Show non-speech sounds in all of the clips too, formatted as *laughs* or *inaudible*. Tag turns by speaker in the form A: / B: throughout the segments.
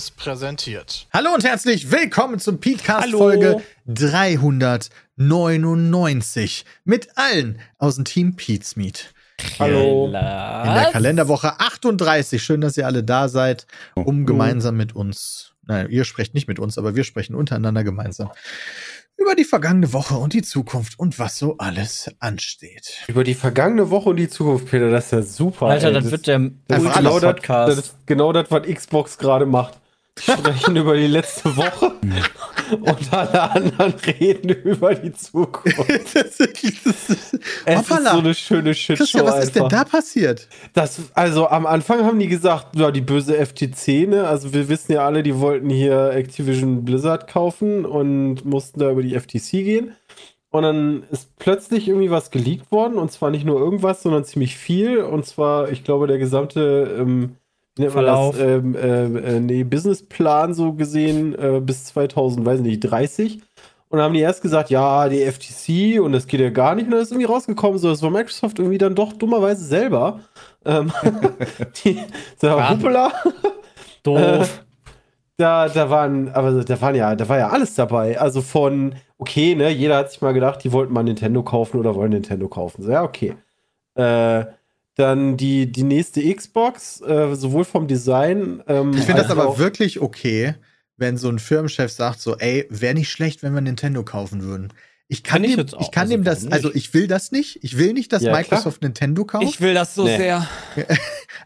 A: Seriös präsentiert.
B: Hallo und herzlich willkommen zum Podcast Folge 399 mit allen aus dem Team Pete's Meet.
C: Hallo.
B: In der Kalenderwoche 38. Schön, dass ihr alle da seid, um gemeinsam mit uns, nein, ihr sprecht nicht mit uns, aber wir sprechen untereinander gemeinsam über die vergangene Woche und die Zukunft und was so alles ansteht.
C: Über die vergangene Woche und die Zukunft, Peter, das ist ja super.
D: Alter,
C: ey.
D: das, wird der
C: genau
B: alles
C: das,
D: Podcast.
C: das ist genau das, was Xbox gerade macht. Sprechen über die letzte Woche und alle anderen reden über die Zukunft.
B: das ist, das ist,
C: Es
B: Hoppala.
C: ist so eine schöne Shitshow
B: Christian, was ist denn
C: einfach.
B: da passiert?
C: Das, also am Anfang haben die gesagt, ja, die böse FTC, ne? Also wir wissen ja alle, die wollten hier Activision Blizzard kaufen und mussten da über die FTC gehen. Und dann ist plötzlich irgendwie was geleakt worden und zwar nicht nur irgendwas, sondern ziemlich viel. Und zwar, ich glaube, der gesamte ähm, wie nennt man
D: Verlauf.
C: das? Ähm, ähm, äh, nee, Businessplan so gesehen äh, bis 2000, weiß nicht, 30. Und dann haben die erst gesagt, ja, die FTC und das geht ja gar nicht. Und dann ist irgendwie rausgekommen, so, das war Microsoft irgendwie dann doch dummerweise selber. Ähm, *laughs* die, so, hoppala. *laughs*
D: Doof.
C: Da, da waren, aber da waren ja, da war ja alles dabei. Also von, okay, ne, jeder hat sich mal gedacht, die wollten mal Nintendo kaufen oder wollen Nintendo kaufen. So, ja, okay. Äh, dann die, die nächste Xbox, äh, sowohl vom Design. Ähm,
B: Ich finde das aber wirklich okay, wenn so ein Firmenchef sagt so, ey, wäre nicht schlecht, wenn wir Nintendo kaufen würden. Ich kann
D: Kann ich
B: dem,
D: jetzt auch.
B: ich kann
D: Also
B: dem das,
D: warum
B: also
D: nicht?
B: ich will das nicht. Ich will nicht, dass
C: Ja,
B: Microsoft Nintendo kauft,
E: Ich will das so
C: Nee.
E: sehr. *laughs*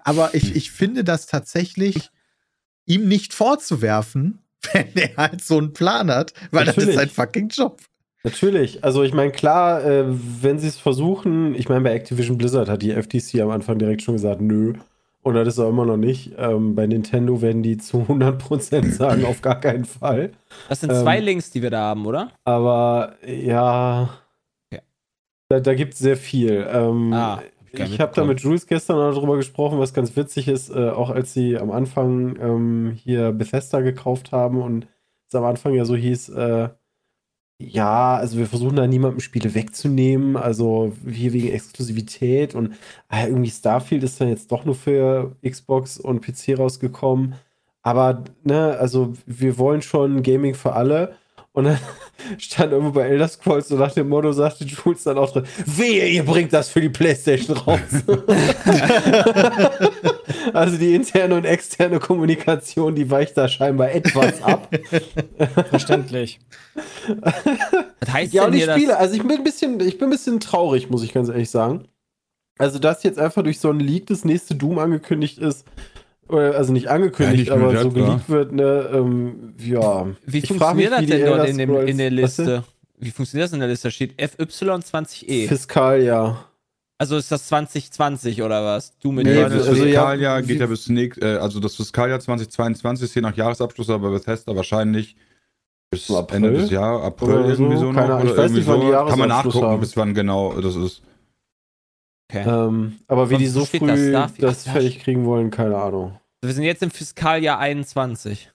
B: aber ich, ich finde das tatsächlich ihm nicht vorzuwerfen, *laughs* wenn er halt so einen Plan hat, weil das ist
C: Natürlich.
B: sein fucking Job.
C: Natürlich. Also ich meine, klar, äh, wenn sie es versuchen, ich meine, bei Activision Blizzard hat die FTC am Anfang direkt schon gesagt, nö. Und das ist auch immer noch nicht. Ähm, bei Nintendo werden die zu 100% sagen, auf gar keinen Fall.
E: Das sind
C: Ähm,
E: zwei Links, die wir da haben, oder?
C: Aber ja,
E: Ja.
C: da, da gibt es sehr viel. Ähm,
E: Ah, hab ich
C: habe da mit Jules gestern auch darüber gesprochen, was ganz witzig ist, äh, auch als sie am Anfang ähm, hier Bethesda gekauft haben und es am Anfang ja so hieß, äh, ja, also wir versuchen da niemandem Spiele wegzunehmen, also hier wegen Exklusivität und ah, irgendwie Starfield ist dann jetzt doch nur für Xbox und PC rausgekommen. Aber, ne, also wir wollen schon Gaming für alle. Und dann *laughs* stand irgendwo bei Elder Scrolls so nach dem Motto, sagte Jules dann auch drin, wehe, ihr bringt das für die Playstation raus. *laughs* also die interne und externe Kommunikation, die weicht da scheinbar etwas ab.
D: Verständlich.
E: Was heißt
C: Ja, und die Spiele,
E: das?
C: also ich bin ein bisschen, ich bin ein bisschen traurig, muss ich ganz ehrlich sagen. Also, dass jetzt einfach durch so einen Leak das nächste Doom angekündigt ist, also nicht angekündigt,
F: Ja, nicht
C: aber so geleakt wird, ne, ähm, ja.
E: Wie
C: Ich
E: funktioniert
C: mich,
E: das denn dort in, dem, in der? Liste? Wie funktioniert das in der Liste? Da steht FY20E.
C: Fiskaljahr.
E: Also ist das 2020 oder was? Du mit
F: Nee,
C: Ja,
F: das
C: also ja,
F: Fiskaljahr geht ja bis nächst, äh, also das Fiskaljahr 2022 ist je nach Jahresabschluss, aber Bethesda wahrscheinlich bis
C: So April?
F: Ende des Jahres, April
C: Oder
F: irgendwie
C: so?
F: so noch.
C: Keine Ahnung, ich
F: oder
C: weiß nicht,
F: irgendwie
C: wann die
F: so. Kann man nachgucken,
C: haben.
F: bis wann genau das ist.
E: Okay.
C: Ähm, aber wie
E: Sonst
C: die so
E: das
C: früh das
E: Ach, ja.
C: fertig kriegen wollen, keine Ahnung.
E: Wir sind jetzt im Fiskaljahr 21.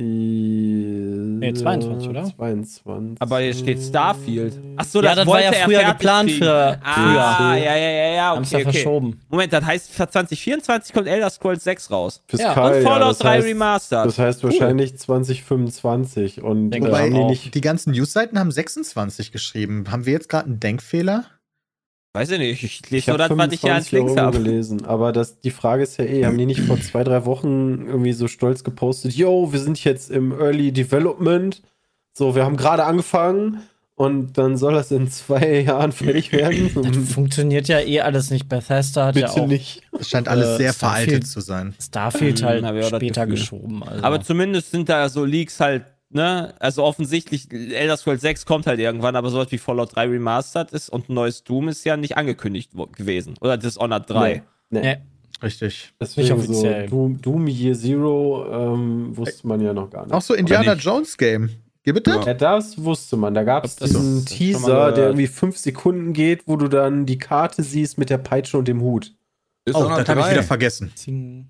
C: Nee,
D: 22, oder?
C: 22.
E: Aber hier steht Starfield. Achso,
D: Ja, das war ja
E: er
D: früher geplant
E: kriegen.
D: für
E: Ah, ja, ja, ja, ja,
D: Haben es ja
E: okay, okay.
D: verschoben.
E: Moment, das heißt, für 2024 kommt Elder Scrolls 6 raus.
C: Fiskaljahr,
E: Und Fallout
C: das
E: 3
C: heißt,
E: Remastered.
C: Das heißt wahrscheinlich 2025 und äh,
B: Wobei
C: die
D: auch.
C: nicht
B: die ganzen Newsseiten haben 26 geschrieben. Haben wir jetzt gerade einen Denkfehler?
E: Weiß ich nicht, ich lese nur
C: habe
E: das, was ich hier als
C: 25
E: Links habe.
C: gelesen, aber das, die Frage ist ja eh, haben die nicht vor zwei, drei Wochen irgendwie so stolz gepostet, yo, wir sind jetzt im Early Development, so, wir haben gerade angefangen und dann soll das in zwei *laughs* Jahren fertig werden. *laughs*
D: Das funktioniert ja eh alles nicht. Bethesda hat ja
C: Bitte
D: auch
C: nicht.
B: Es scheint alles
D: Äh,
B: sehr
D: Starfield-
B: veraltet zu sein.
D: Starfield
E: Hm,
D: halt
E: das
D: später geschoben. Also.
E: Aber zumindest sind da so Leaks halt, ne? Also offensichtlich, Elder Scrolls 6 kommt halt irgendwann, aber sowas wie Fallout 3 Remastered ist und ein neues Doom ist ja nicht angekündigt gewesen. Oder Dishonored 3.
C: Nee.
D: Nee.
B: Richtig.
C: Deswegen
D: offiziell.
C: so Doom, Doom Year Zero ähm, wusste man ja noch gar nicht.
B: Auch so Indiana
F: nicht.
B: Jones Game. Gibt es das?
C: Ja, das wusste man. Da gab es diesen
E: mal
C: Teaser, der irgendwie fünf Sekunden geht, wo du dann die Karte siehst mit der Peitsche und dem Hut.
F: Ist
B: Oh, das habe ich wieder vergessen.
D: Zing.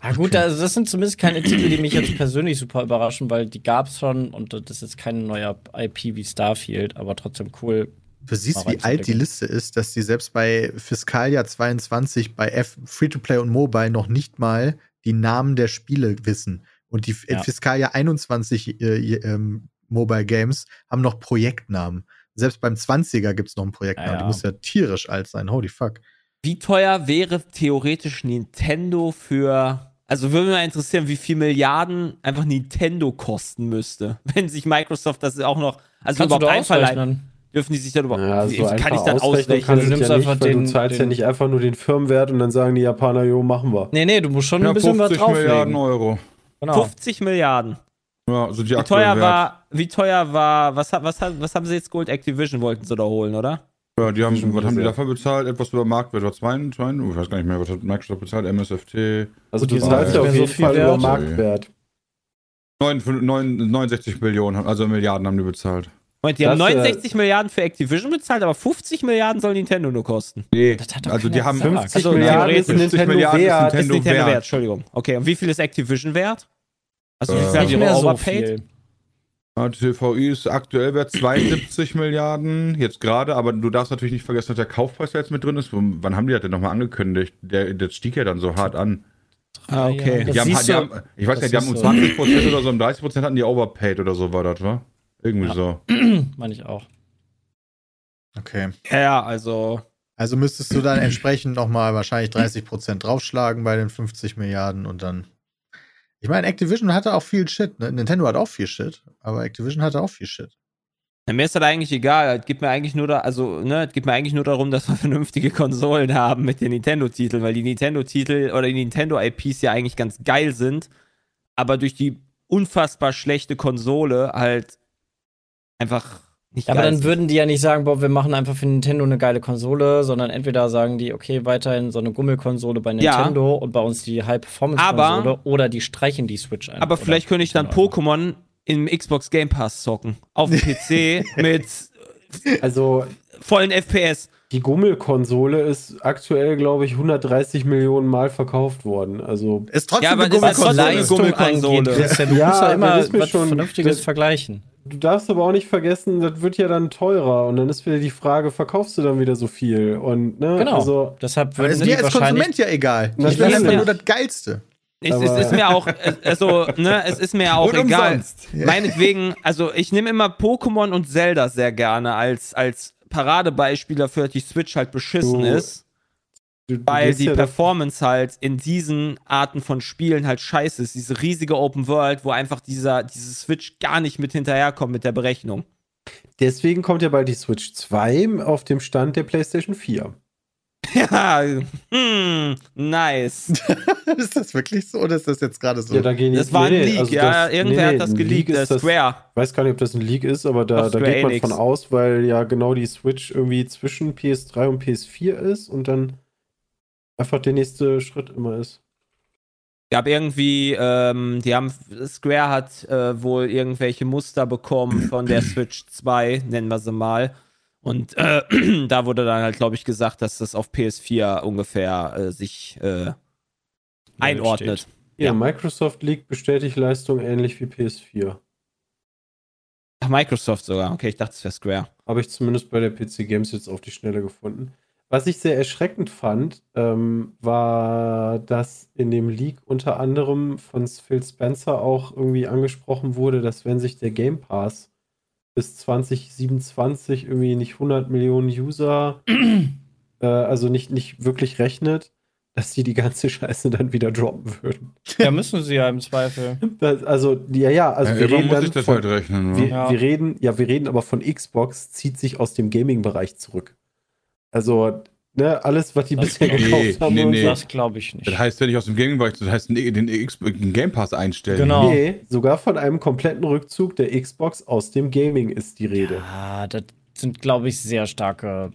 D: Ah, gut, also das sind zumindest keine *clears throat* Titel, die mich jetzt persönlich super überraschen, weil die gab es schon und das ist jetzt kein neuer IP wie Starfield, aber trotzdem cool.
B: Du siehst, wie alt die. Liste ist, dass die selbst bei Fiskaljahr 22 bei F Free-to-Play und Mobile noch nicht mal die Namen der Spiele wissen. Und die
D: Ja.
B: Fiskaljahr 21 äh, ähm, Mobile Games haben noch Projektnamen. Selbst beim 20er gibt es noch einen Projektnamen.
D: Ja,
B: Die
D: ja.
B: muss ja tierisch alt sein. Holy fuck.
E: Wie teuer wäre theoretisch Nintendo für. Also würde mich mal interessieren, wie viel Milliarden einfach Nintendo kosten müsste, *laughs* wenn sich Microsoft das auch noch. Also
D: Kannst du
E: überhaupt einverleiben. Dürfen die sich dann überhaupt.
C: Ja,
E: wie,
C: so
E: wie kann ich dann
C: ausrechnen kannst
D: Du nimmst
C: ja nicht,
D: einfach den-
C: du zahlst ja
D: den-
C: nicht einfach nur den Firmenwert und dann sagen die Japaner, jo, machen wir.
D: Nee, nee, du musst schon
F: Ja,
D: ein bisschen was
F: 50 Milliarden
D: drauflegen.
F: Euro.
D: Genau.
E: 50 Milliarden.
F: Ja, also die
E: Wie teuer
F: Wert.
E: war, wie teuer war, was, hat- was, hat- was haben sie jetzt geholt? Activision wollten sie da holen, oder?
F: Ja, die haben, was haben die dafür bezahlt? Etwas über Marktwert. War zwei, zwei, ich weiß gar nicht mehr, was hat Microsoft bezahlt? MSFT.
C: Also
D: die sind
C: auf jeden
D: so viel
C: Fall über
D: wert.
C: Marktwert.
F: 9, 9, 69 Millionen, also Milliarden haben die bezahlt.
E: Moment, die haben
C: Das, äh,
E: 69 Milliarden für Activision bezahlt, aber 50 Milliarden soll Nintendo nur kosten.
F: Nee,
D: Das hat doch
F: also die haben
D: gesagt.
C: 50
E: Also
C: Milliarden ist
E: theoretisch
F: 50
C: Nintendo
F: Milliarden ist
C: wert.
E: Ist
F: Nintendo
E: Nintendo wert.
F: wert.
E: Entschuldigung. Okay, und wie viel ist Activision wert? Also wie
F: Äh,
E: viel haben
D: Nicht
E: die
D: so
E: overpaid?
D: viel.
F: Ja, TVI ist aktuell wert 72 *clears throat* Milliarden, jetzt gerade, aber du darfst natürlich nicht vergessen, dass der Kaufpreis da jetzt mit drin ist. Wann haben die das denn nochmal angekündigt? Der, der stieg ja dann so hart an.
E: Ah, okay.
D: Das
F: Die haben, die haben, ich weiß
D: das
F: nicht, die haben um
D: siehst du.
F: 20% oder so, um 30% hatten die overpaid oder so war das, wa? Irgendwie
D: Ja.
F: so. *clears throat*
D: Meine ich auch.
B: Okay.
E: Ja, also.
B: Also müsstest du dann entsprechend nochmal wahrscheinlich 30% draufschlagen bei den 50 Milliarden und dann. Ich meine, Activision hatte auch viel Shit, ne? Nintendo hat auch viel Shit, aber Activision hatte auch viel Shit.
E: Ja, mir ist das eigentlich egal. Es geht mir eigentlich nur da, also, ne, es geht mir eigentlich nur darum, *laughs* dass wir vernünftige Konsolen haben mit den Nintendo-Titeln, weil die Nintendo-Titel oder die Nintendo-IPs ja eigentlich ganz geil sind, aber durch die unfassbar schlechte Konsole halt einfach nicht
D: Ja, aber dann würden die ja nicht sagen, boah, wir machen einfach für Nintendo eine geile Konsole, sondern entweder sagen die, okay, weiterhin so eine Gummelkonsole bei
E: Ja.
D: Nintendo und bei uns die High-Performance-Konsole
E: Aber-
D: oder die streichen die Switch einfach.
E: Aber vielleicht könnte ich dann. Pokémon im Xbox Game Pass zocken. Auf dem PC *laughs* mit
C: Also
E: vollen FPS.
C: die Gummelkonsole ist aktuell, glaube ich, 130 Millionen Mal verkauft worden. Also
B: Ist trotzdem
E: Ja, aber
B: eine Gummelkonsole.
D: Leistung
E: Gummelkonsole.
D: angeht, Christian, du
C: Ja,
D: musst ja immer
C: das ist mir
D: was
C: schon-
D: Vernünftiges vergleichen.
C: Du darfst aber auch nicht vergessen, das wird ja dann teurer und dann ist wieder die Frage, verkaufst du dann wieder so viel? Und ne,
D: Genau.
C: also
D: Deshalb
B: Aber
D: würden
B: ist mir als Konsument ja egal. Ich will einfach
E: nicht.
B: nur das Geilste.
E: Es, es ist mir auch, also, ne, es ist mir auch
F: Und
E: egal.
F: umsonst.
E: Meinetwegen, also ich nehme immer Pokémon und Zelda sehr gerne als, als Paradebeispiel dafür, dass die Switch halt beschissen
C: Du-
E: ist, weil die
C: ja
E: Performance halt in diesen Arten von Spielen halt scheiße ist. Diese riesige Open World, wo einfach dieser, diese Switch gar nicht mit hinterherkommt mit der Berechnung.
C: Deswegen kommt ja bald die Switch 2 auf dem Stand der PlayStation 4. *laughs*
E: Ja, hm, nice. *laughs*
B: ist das wirklich so oder ist das jetzt gerade so?
C: Ja, da gehen
E: Das
C: jetzt-
E: war ein
C: nee,
E: Leak,
C: also
E: ja,
C: das-
E: irgendwer
C: nee,
E: hat das geleakt,
C: Leak ist das-
E: Square.
C: Ich weiß gar nicht, ob das ein Leak ist, aber da, da geht man
E: Enix.
C: von aus, weil ja genau die Switch irgendwie zwischen PS3 und PS4 ist und dann einfach der nächste Schritt immer ist.
E: gab irgendwie, ähm, die haben, Square hat äh, wohl irgendwelche Muster bekommen von der Switch 2, nennen wir sie mal. Und äh, *clears throat* da wurde dann halt, glaube ich, gesagt, dass das auf PS4 ungefähr äh, sich äh, einordnet.
C: Ja,
E: Ja.
C: Microsoft League bestätigt Leistung ähnlich wie PS4.
E: Ach, Microsoft sogar. Okay, ich dachte, es wäre Square.
C: Habe ich zumindest bei der PC Games jetzt auf die Schnelle gefunden. Was ich sehr erschreckend fand, ähm, war, dass in dem Leak unter anderem von Phil Spencer auch irgendwie angesprochen wurde, dass wenn sich der Game Pass bis 2027 irgendwie nicht 100 Millionen User, *clears throat* äh, also nicht, nicht wirklich rechnet, dass die die ganze Scheiße dann wieder droppen würden.
D: Ja, müssen sie ja im Zweifel.
C: Das, also, ja, ja, also
F: ja,
C: wir reden
F: muss ich das
C: von,
F: halt rechnen.
C: wir,
F: wa?
D: Ja.
C: wir reden, ja, wir reden aber von Xbox, zieht sich aus dem Gaming-Bereich zurück. Also, ne, alles, was die
D: Das
C: bisher gekauft haben.
F: Nee,
C: und
F: nee.
D: Das glaube ich nicht.
F: Das heißt, wenn ich aus dem Gaming-Bereich, das heißt, den, den, X- den Game Pass einstellen.
D: Genau.
C: Nee, sogar von einem kompletten Rückzug der Xbox aus dem Gaming ist die Rede.
D: Ah, das sind, glaube ich, sehr starke.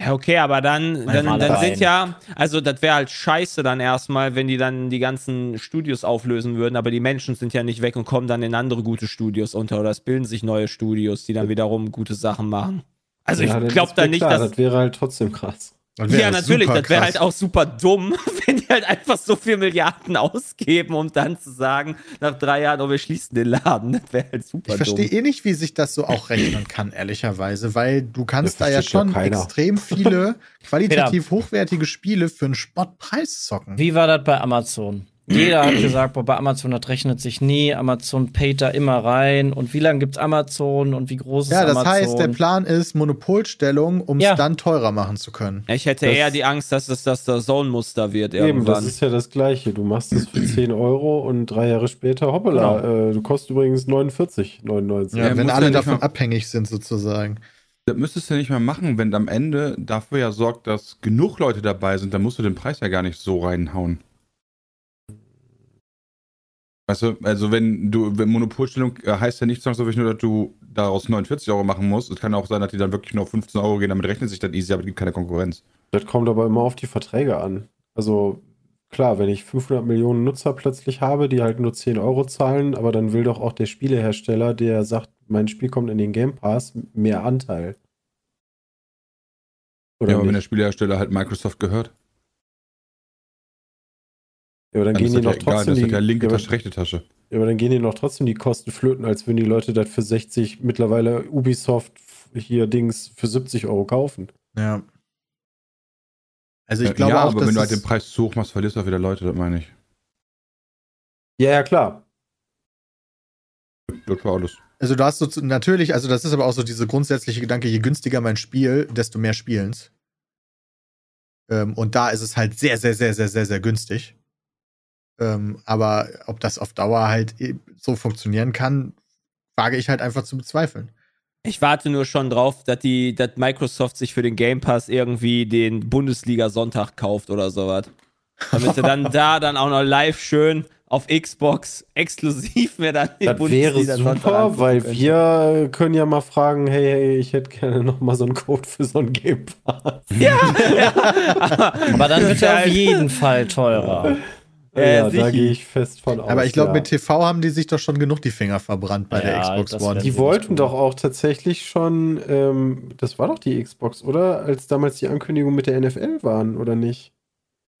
E: Ja, okay, aber dann, dann, dann sind ja, also das wäre halt scheiße dann erstmal, wenn die dann die ganzen Studios auflösen würden, aber die Menschen sind ja nicht weg und kommen dann in andere gute Studios unter oder es bilden sich neue Studios, die dann wiederum gute Sachen machen. Also
C: Ja,
E: ich
C: das
E: glaube da nicht,
C: klar,
E: dass
C: das wäre halt trotzdem krass.
E: Ja,
B: das
E: natürlich, das wäre halt auch super dumm, *laughs* wenn die halt einfach so viel Milliarden ausgeben, um dann zu sagen, nach drei Jahren, oh, wir schließen den Laden. Das wäre halt super
B: Ich verstehe
E: dumm.
B: eh nicht, wie sich das so auch rechnen kann, ehrlicherweise, weil du kannst
C: Ja,
B: da ja schon extrem *laughs* viele qualitativ hochwertige Spiele für einen Spottpreis zocken.
D: Wie war das bei Amazon? Jeder hat *clears throat* gesagt, boah, bei Amazon, das rechnet sich nie. Amazon paid da immer rein. Und wie lange gibt's Amazon und wie groß
B: Ja,
D: ist
B: das
D: Amazon?
B: heißt, der Plan ist Monopolstellung, um es
D: Ja.
B: dann teurer machen zu können.
E: Ich hätte
C: Das-
E: eher die Angst, dass es das der Zone-Muster wird
C: Eben,
E: irgendwann.
C: das ist ja das Gleiche. Du machst es für 10 Euro und drei Jahre später, hoppala, äh, du kostet übrigens 49,99.
B: Ja,
F: Ja,
B: wenn alle
F: ja
B: davon abhängig sind, sozusagen.
F: Das müsstest du ja nicht mehr machen, wenn am Ende dafür ja sorgt, dass genug Leute dabei sind, dann musst du den Preis ja gar nicht so reinhauen. Weißt du, also wenn du, wenn Monopolstellung äh, heißt ja nicht zwangsläufig nur, dass du daraus 49 Euro machen musst. Es kann auch sein, dass die dann wirklich nur auf 15 Euro gehen, damit rechnet sich das easy, aber es gibt keine Konkurrenz.
C: Das kommt aber immer auf die Verträge an. Also klar, wenn ich 500 Millionen Nutzer plötzlich habe, die halt nur 10 Euro zahlen, aber dann will doch auch der Spielehersteller, der sagt, mein Spiel kommt in den Game Pass, mehr Anteil. Oder
F: ja, aber wenn der
C: nicht?
F: Spielehersteller halt Microsoft gehört,
C: Ja, aber dann,
F: dann
C: gehen
F: ist
C: die
F: das ja
C: noch
F: egal,
C: trotzdem
F: das ist
C: die,
F: ja linke Tasche, rechte Tasche.
C: ja, aber dann gehen die noch trotzdem die Kosten flöten, als würden die Leute das für 60 mittlerweile Ubisoft hier Dings für 70 Euro kaufen.
B: Ja. Also ich glaube
F: ja,
B: auch,
F: aber
B: dass
F: wenn du halt den Preis zu hoch machst, verlierst du auch wieder Leute, das meine ich.
C: Ja, ja, klar.
F: Das war alles.
B: Also du hast so zu- natürlich, also das ist aber auch so diese grundsätzliche Gedanke, je günstiger mein Spiel, desto mehr Spielens. Ähm, und da ist es halt sehr, sehr, sehr, sehr, sehr, sehr günstig. Ähm, aber ob das auf Dauer halt eh so funktionieren kann, wage ich halt einfach zu bezweifeln.
E: Ich warte nur schon drauf, dass die, dass Microsoft sich für den Game Pass irgendwie den Bundesliga Sonntag kauft oder sowas. Damit sie dann *laughs* da dann auch noch live schön auf Xbox exklusiv mir dann den
C: Das wäre
E: Bundesliga-Sonntag
C: super, weil
E: könnte.
C: wir können ja mal fragen, hey, hey, ich hätte gerne noch mal so einen Code für so ein Game Pass. *laughs*
D: Aber dann wird er auf jeden Fall teurer. *laughs*
E: Äh,
C: ja, da gehe ich fest von aus.
B: aber ich glaube,
C: ja.
B: mit TV haben die sich doch schon genug die Finger verbrannt bei der
D: Ja,
B: Xbox
D: das
B: One.
C: Die
D: Sie
C: wollten doch auch tatsächlich schon, ähm, das war doch die Xbox, oder? Als damals die Ankündigung mit der NFL waren, oder nicht?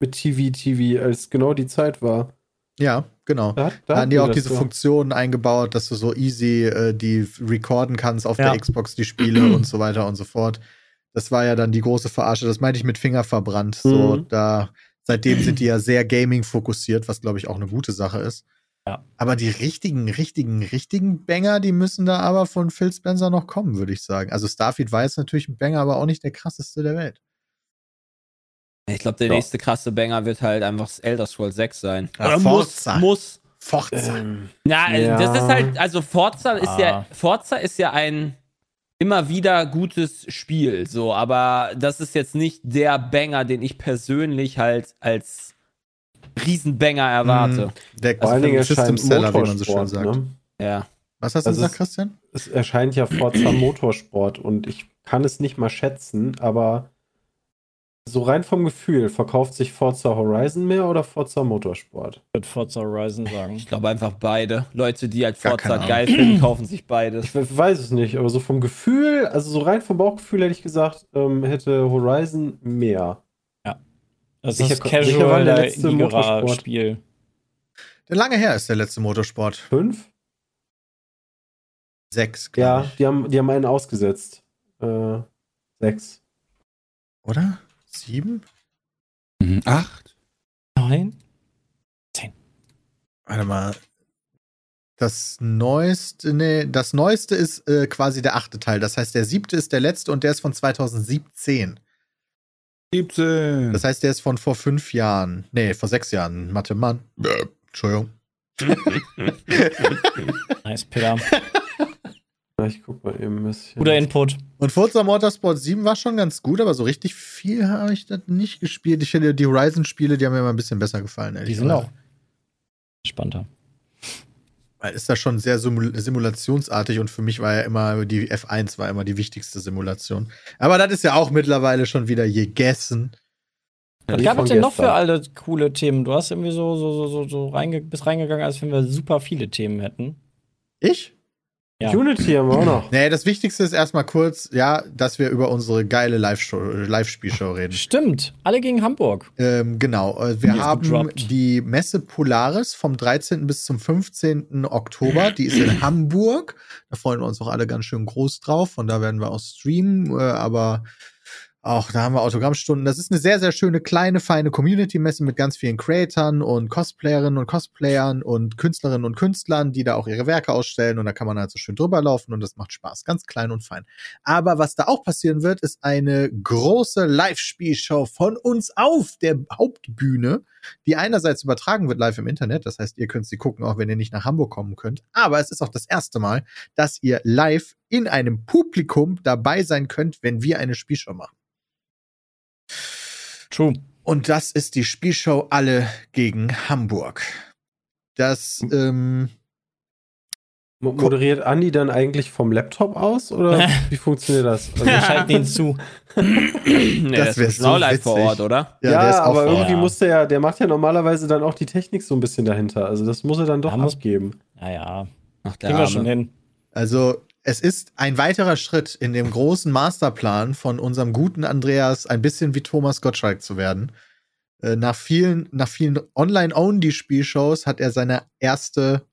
C: Mit TV, TV, als genau die Zeit war.
B: Ja, genau.
C: Da,
B: Da haben die auch diese
C: doch.
B: Funktionen eingebaut, dass du so easy äh, die recorden kannst auf
D: Ja.
B: der Xbox, die Spiele und so weiter und so fort. Das war ja dann die große Verarsche. Das meinte ich mit Finger verbrannt. So,
C: Mhm.
B: da, seitdem sind die ja sehr Gaming fokussiert, was glaube ich auch eine gute Sache ist.
D: Ja.
B: Aber die richtigen, richtigen, richtigen Banger, die müssen da aber von Phil Spencer noch kommen, würde ich sagen. Also Starfield war jetzt natürlich ein Banger, aber auch nicht der krasseste der Welt.
E: Ich glaube, der
C: Ja.
E: nächste krasse Banger wird halt einfach Elder Scrolls 6 sein.
B: Ja,
E: Oder
B: Forza.
E: muss, muss.
B: Forza.
C: Ähm,
E: Na,
C: Ja.
E: das ist halt, also Forza ist
D: Ah.
E: ja, Forza ist ja ein immer wieder gutes Spiel, so, aber das ist jetzt nicht der Banger, den ich persönlich halt als Riesenbanger erwarte.
B: Der
C: vor allen Dingen
B: System Seller, wie man so schön
C: Motorsport,
B: sagt.
C: ne?
E: Ja.
B: Was hast du
C: Also
B: gesagt,
C: es-
B: Christian?
C: Es erscheint ja Forza Motorsport und ich kann es nicht mal schätzen, aber so rein vom Gefühl, verkauft sich Forza Horizon mehr oder Forza Motorsport?
D: Ich würde Forza Horizon sagen.
E: Ich glaube einfach beide. Leute, die halt Forza geil finden, kaufen sich beides.
C: Ich we- weiß es nicht, aber so vom Gefühl, also so rein vom Bauchgefühl hätte ich gesagt, ähm, hätte Horizon mehr.
D: Das
C: Sicher-
D: ist
C: sicher war
D: casual,
C: der letzte Motorsport.
D: Spiel.
B: Der lange her ist der letzte Motorsport.
C: Fünf?
B: Sechs,
C: Ja,
B: ich.
C: die haben, die haben einen ausgesetzt. Äh, sechs.
B: Oder? Sieben?
F: Mhm. Acht?
D: Nein?
B: Warte mal. Das neueste, nee, das neueste ist äh, quasi der achte Teil. Das heißt, der siebte ist der letzte und der ist von 2017.
F: 17.
B: Das heißt, der ist von vor fünf Jahren. Nee, vor sechs Jahren. Mathe Mann. Entschuldigung.
D: Nice, Peter. *laughs*
C: Ich guck mal eben ein bisschen.
D: Guter Input.
B: Und Forza Motorsport 7 war schon ganz gut, aber so richtig viel habe ich das nicht gespielt. Ich finde, die Horizon-Spiele, die haben mir immer ein bisschen besser gefallen.
D: Die
B: ehrlich
D: sind
B: gesagt.
D: auch spannender.
B: Weil ist das schon sehr simul simulationsartig und für mich war ja immer die F1 war immer die wichtigste Simulation. Aber das ist ja auch mittlerweile schon wieder gegessen.
D: Was
C: die
D: gab es denn noch für alle coole Themen? Du hast irgendwie so, so, so, so, so reinge bist reingegangen, als wenn wir super viele Themen hätten.
B: Ich?
D: Ja.
C: Unity haben wir auch noch.
B: Nee, das Wichtigste ist erstmal kurz, ja, dass wir über unsere geile Live-Show- Live-Spielshow reden.
D: Stimmt, alle gegen Hamburg.
B: Ähm, genau, äh, wir
D: Die
B: haben die Messe Polaris vom 13. bis zum 15. Oktober. Die ist in Hamburg. Da freuen wir uns auch alle ganz schön groß drauf. Und da werden wir auch streamen. Äh, aber auch da haben wir Autogrammstunden. Das ist eine sehr, sehr schöne, kleine, feine Community-Messe mit ganz vielen Creatoren und Cosplayerinnen und Cosplayern und Künstlerinnen und Künstlern, die da auch ihre Werke ausstellen und da kann man halt so schön drüber laufen und das macht Spaß. Ganz klein und fein. Aber was da auch passieren wird, ist eine große Live-Spielshow von uns auf der Hauptbühne, die einerseits übertragen wird live im Internet. Das heißt, ihr könnt sie gucken, auch wenn ihr nicht nach Hamburg kommen könnt. Aber es ist auch das erste Mal, dass ihr live in einem Publikum dabei sein könnt, wenn wir eine Spielshow machen.
D: True.
B: Und das ist die Spielshow Alle gegen Hamburg. Das, ähm,
C: Mo- Moderiert Andi dann eigentlich vom Laptop aus oder *laughs* wie funktioniert das? *laughs* Also,
D: Wir schalten ihn zu. *laughs*
E: nee,
B: Das
E: das
B: wär
E: wäre
B: so
E: live vor. Ort, oder?
B: ja,
C: ja,
B: der ist auch
C: aber
B: vor-
C: irgendwie
D: ja.
C: muss der ja, der macht ja normalerweise dann auch die Technik so ein bisschen dahinter. Also das muss er dann doch
D: Ja,
C: abgeben.
D: Naja,
E: Ach, der
D: kriegen wir schon hin.
B: Also, es ist ein weiterer Schritt in dem großen Masterplan von unserem guten Andreas, ein bisschen wie Thomas Gottschalk zu werden. Äh, nach vielen, nach vielen Online-Only-Spielshows hat er seine erste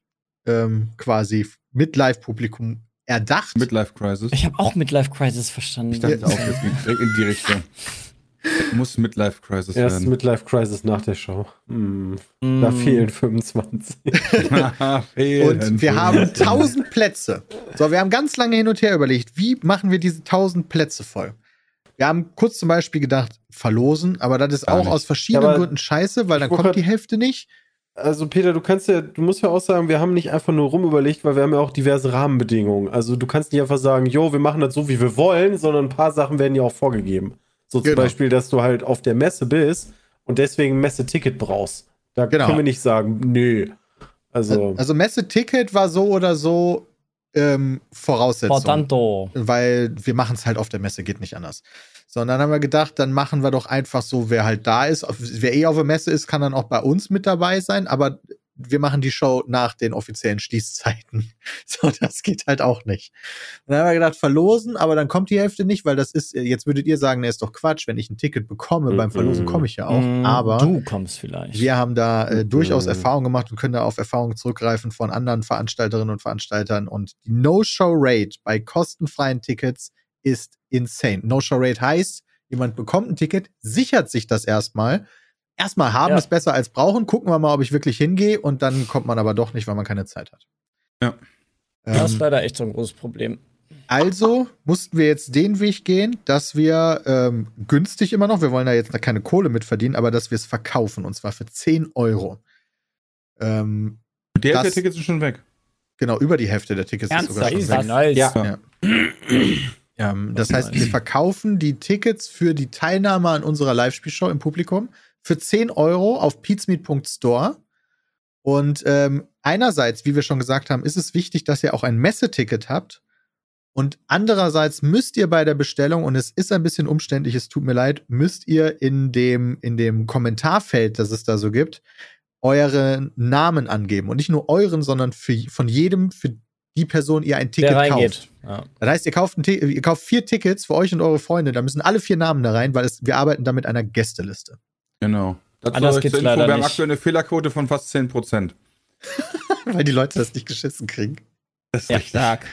B: ähm, quasi mit Live-Publikum erdacht.
F: Midlife Crisis.
D: Ich habe auch Midlife Crisis verstanden.
F: Ich dachte auch, in die Richtung. *laughs* Muss Midlife Crisis
C: Erst
F: werden.
C: Midlife Crisis nach der Show. Hm,
D: Mm.
C: da fehlen 25. *laughs*
B: Und wir haben 1000 Plätze. So, wir haben ganz lange hin und her überlegt, wie machen wir diese 1000 Plätze voll? Wir haben kurz zum Beispiel gedacht, verlosen, aber das ist
F: Gar
B: auch
F: nicht.
B: aus verschiedenen
C: Ja,
B: Gründen scheiße, weil dann kommt
C: grad-
B: die Hälfte nicht.
C: Also Peter, du kannst ja, du musst ja auch sagen, wir haben nicht einfach nur rumüberlegt, weil wir haben ja auch diverse Rahmenbedingungen. Also du kannst nicht einfach sagen, jo, wir machen das so, wie wir wollen, sondern ein paar Sachen werden ja auch vorgegeben. So zum
B: Genau.
C: Beispiel, dass du halt auf der Messe bist und deswegen ein Messeticket brauchst. Da
B: Genau.
C: können wir nicht sagen, nö. Also,
B: Also Messeticket war so oder so ähm, Voraussetzung.
D: Portanto.
B: weil wir machen es halt auf der Messe, geht nicht anders. So, und dann haben wir gedacht, dann machen wir doch einfach so, wer halt da ist, wer eh auf der Messe ist, kann dann auch bei uns mit dabei sein, aber wir machen die Show nach den offiziellen Schließzeiten. *laughs* So, das geht halt auch nicht. Und dann haben wir gedacht, verlosen, aber dann kommt die Hälfte nicht, weil das ist, jetzt würdet ihr sagen, ne, ist doch Quatsch, wenn ich ein Ticket bekomme, beim Verlosen komme ich ja auch,
D: Mm,
B: aber
D: Du kommst vielleicht.
B: wir haben da äh, durchaus. Erfahrung gemacht und können da auf Erfahrungen zurückgreifen von anderen Veranstalterinnen und Veranstaltern. Und die No-Show-Rate bei kostenfreien Tickets ist insane. No-Show-Rate heißt, jemand bekommt ein Ticket, sichert sich das erstmal. Erstmal haben
D: Ja.
B: ist besser als brauchen. Gucken wir mal, ob ich wirklich hingehe. Und dann kommt man aber doch nicht, weil man keine Zeit hat.
F: Ja.
D: das ist
B: Ähm,
D: leider echt so ein großes Problem.
B: also mussten wir jetzt den Weg gehen, dass wir ähm, günstig immer noch, wir wollen da jetzt keine Kohle mit verdienen, aber dass wir es verkaufen und zwar für 10 Euro. Ähm,
F: Der
B: das-
F: der Tickets ist schon weg.
B: genau, über die Hälfte der Tickets ist sogar schon weg.
D: Nice.
C: Ja.
B: Ähm, das
D: Das
B: heißt,
D: ist
B: wir verkaufen die Tickets für die Teilnahme an unserer Live-Spielshow im Publikum für 10 Euro auf peatsmeet.store. Und ähm, einerseits, wie wir schon gesagt haben, ist es wichtig, dass ihr auch ein Messeticket habt. Und andererseits müsst ihr bei der Bestellung, und es ist ein bisschen umständlich, es tut mir leid, müsst ihr in dem, in dem Kommentarfeld, das es da so gibt, euren Namen angeben. Und nicht nur euren, sondern für, von jedem, für die Person ihr ein Ticket kauft.
D: Ja.
B: Das heißt, ihr kauft, ein ihr kauft vier Tickets für euch und eure Freunde. Da müssen alle vier Namen da rein, weil es, wir arbeiten da mit einer Gästeliste.
F: Genau. Dazu
D: Anders geht's
F: Info,
D: leider
F: wir haben
D: nicht.
F: aktuell eine Fehlerquote von fast 10%. *laughs*
B: weil die Leute das nicht geschissen kriegen.
F: Das ist
D: Ja.
E: Stark.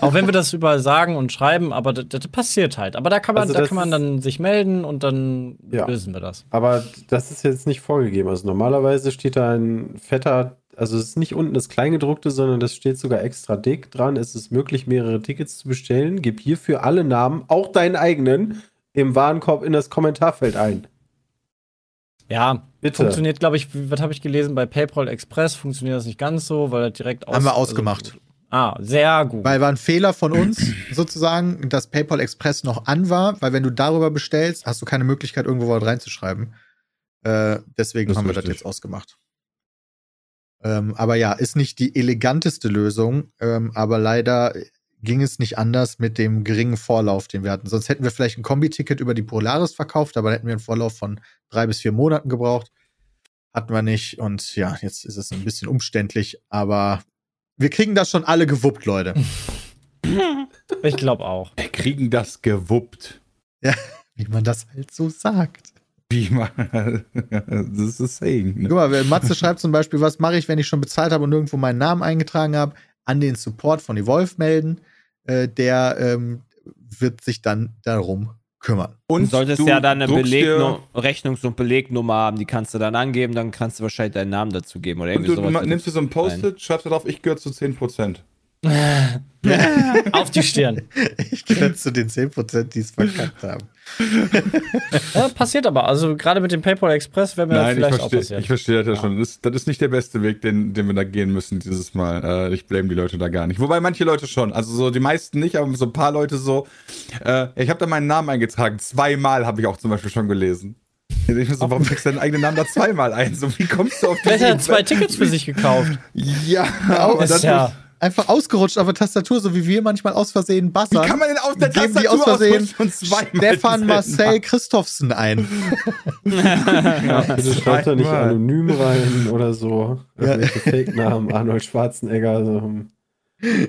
D: Auch wenn wir das überall sagen und schreiben, aber das, das passiert halt. Aber da kann man,
C: Also
D: da
C: das
D: kann man dann sich melden und dann
C: Ja.
D: lösen wir das.
C: Aber das ist jetzt nicht vorgegeben. Also normalerweise steht da ein fetter, also es ist nicht unten das Kleingedruckte, sondern das steht sogar extra dick dran. Es ist möglich, mehrere Tickets zu bestellen. Gib hierfür alle Namen, auch deinen eigenen, im Warenkorb in das Kommentarfeld ein.
D: Ja,
C: Bitte.
D: funktioniert, glaube ich, was habe ich gelesen? Bei PayPal Express funktioniert das nicht ganz so, weil das direkt aus
B: Haben wir ausgemacht.
D: Also, ah, sehr gut.
B: Weil war ein Fehler von uns *clears throat* sozusagen, dass PayPal Express noch an war, weil wenn du darüber bestellst, hast du keine Möglichkeit, irgendwo was reinzuschreiben. Äh, deswegen
F: Das
B: haben wir das
F: richtig.
B: jetzt ausgemacht. Ähm, aber ja, ist nicht die eleganteste Lösung, ähm, aber leider ging es nicht anders mit dem geringen Vorlauf, den wir hatten. Sonst hätten wir vielleicht ein Kombi-Ticket über die Polaris verkauft, aber dann hätten wir einen Vorlauf von drei bis vier Monaten gebraucht. Hatten wir nicht. Und ja, jetzt ist es ein bisschen umständlich, aber wir kriegen das schon alle gewuppt, Leute. *laughs*
D: Ich glaube auch.
F: Wir kriegen das gewuppt. *laughs*
B: Wie man das halt so sagt.
F: Wie man. *laughs* das ist das Saying.
B: Guck
F: Ne?
B: mal, wer- Matze schreibt zum Beispiel, was mache ich, wenn ich schon bezahlt habe und nirgendwo meinen Namen eingetragen habe? An den Support von Evolve melden. Äh, der ähm, wird sich dann darum kümmern.
E: Und du solltest
F: du
E: ja dann eine Belegnum Rechnungs- und Belegnummer haben, die kannst du dann angeben, dann kannst du wahrscheinlich deinen Namen dazu geben oder
F: Und
E: irgendwie
F: du, du
E: sowas.
F: ma- nimmst dir so ein Post-it, schreibst da drauf, ich gehöre zu 10%. *laughs*
D: Auf die Stirn.
B: Ich gehöre zu den 10%, die es verkackt haben. *laughs*
D: Ja, passiert aber. Also gerade mit dem PayPal Express wäre mir
F: Nein, ich
D: vielleicht auch
F: verstehe,
D: passiert.
F: ich verstehe das ja schon. Das, das ist nicht der beste Weg, den, den wir da gehen müssen dieses Mal. Äh, ich blame die Leute da gar nicht. Wobei manche Leute schon. Also so die meisten nicht, aber so ein paar Leute so. Äh, ich habe da meinen Namen eingetragen. Zweimal habe ich auch zum Beispiel schon gelesen. Ich so, warum trägst du deinen eigenen Namen da zweimal ein? So, wie kommst du auf
D: Vielleicht hat er zwei Tickets für sich gekauft.
F: Ja, aber *laughs*
D: Ist
F: das
D: ja.
B: Einfach ausgerutscht auf der Tastatur, so wie wir manchmal aus Versehen
F: Wie
B: buzzern.
F: kann man denn auf der
B: Geben die
F: Tastatur
B: aus Versehen Stefan Marcel? Christophsen ein.
C: Ja, *laughs* bitte schreibt da nicht anonym rein oder so.
B: Ja.
C: Irgendwelche Fake-Namen, Arnold Schwarzenegger. So. *laughs*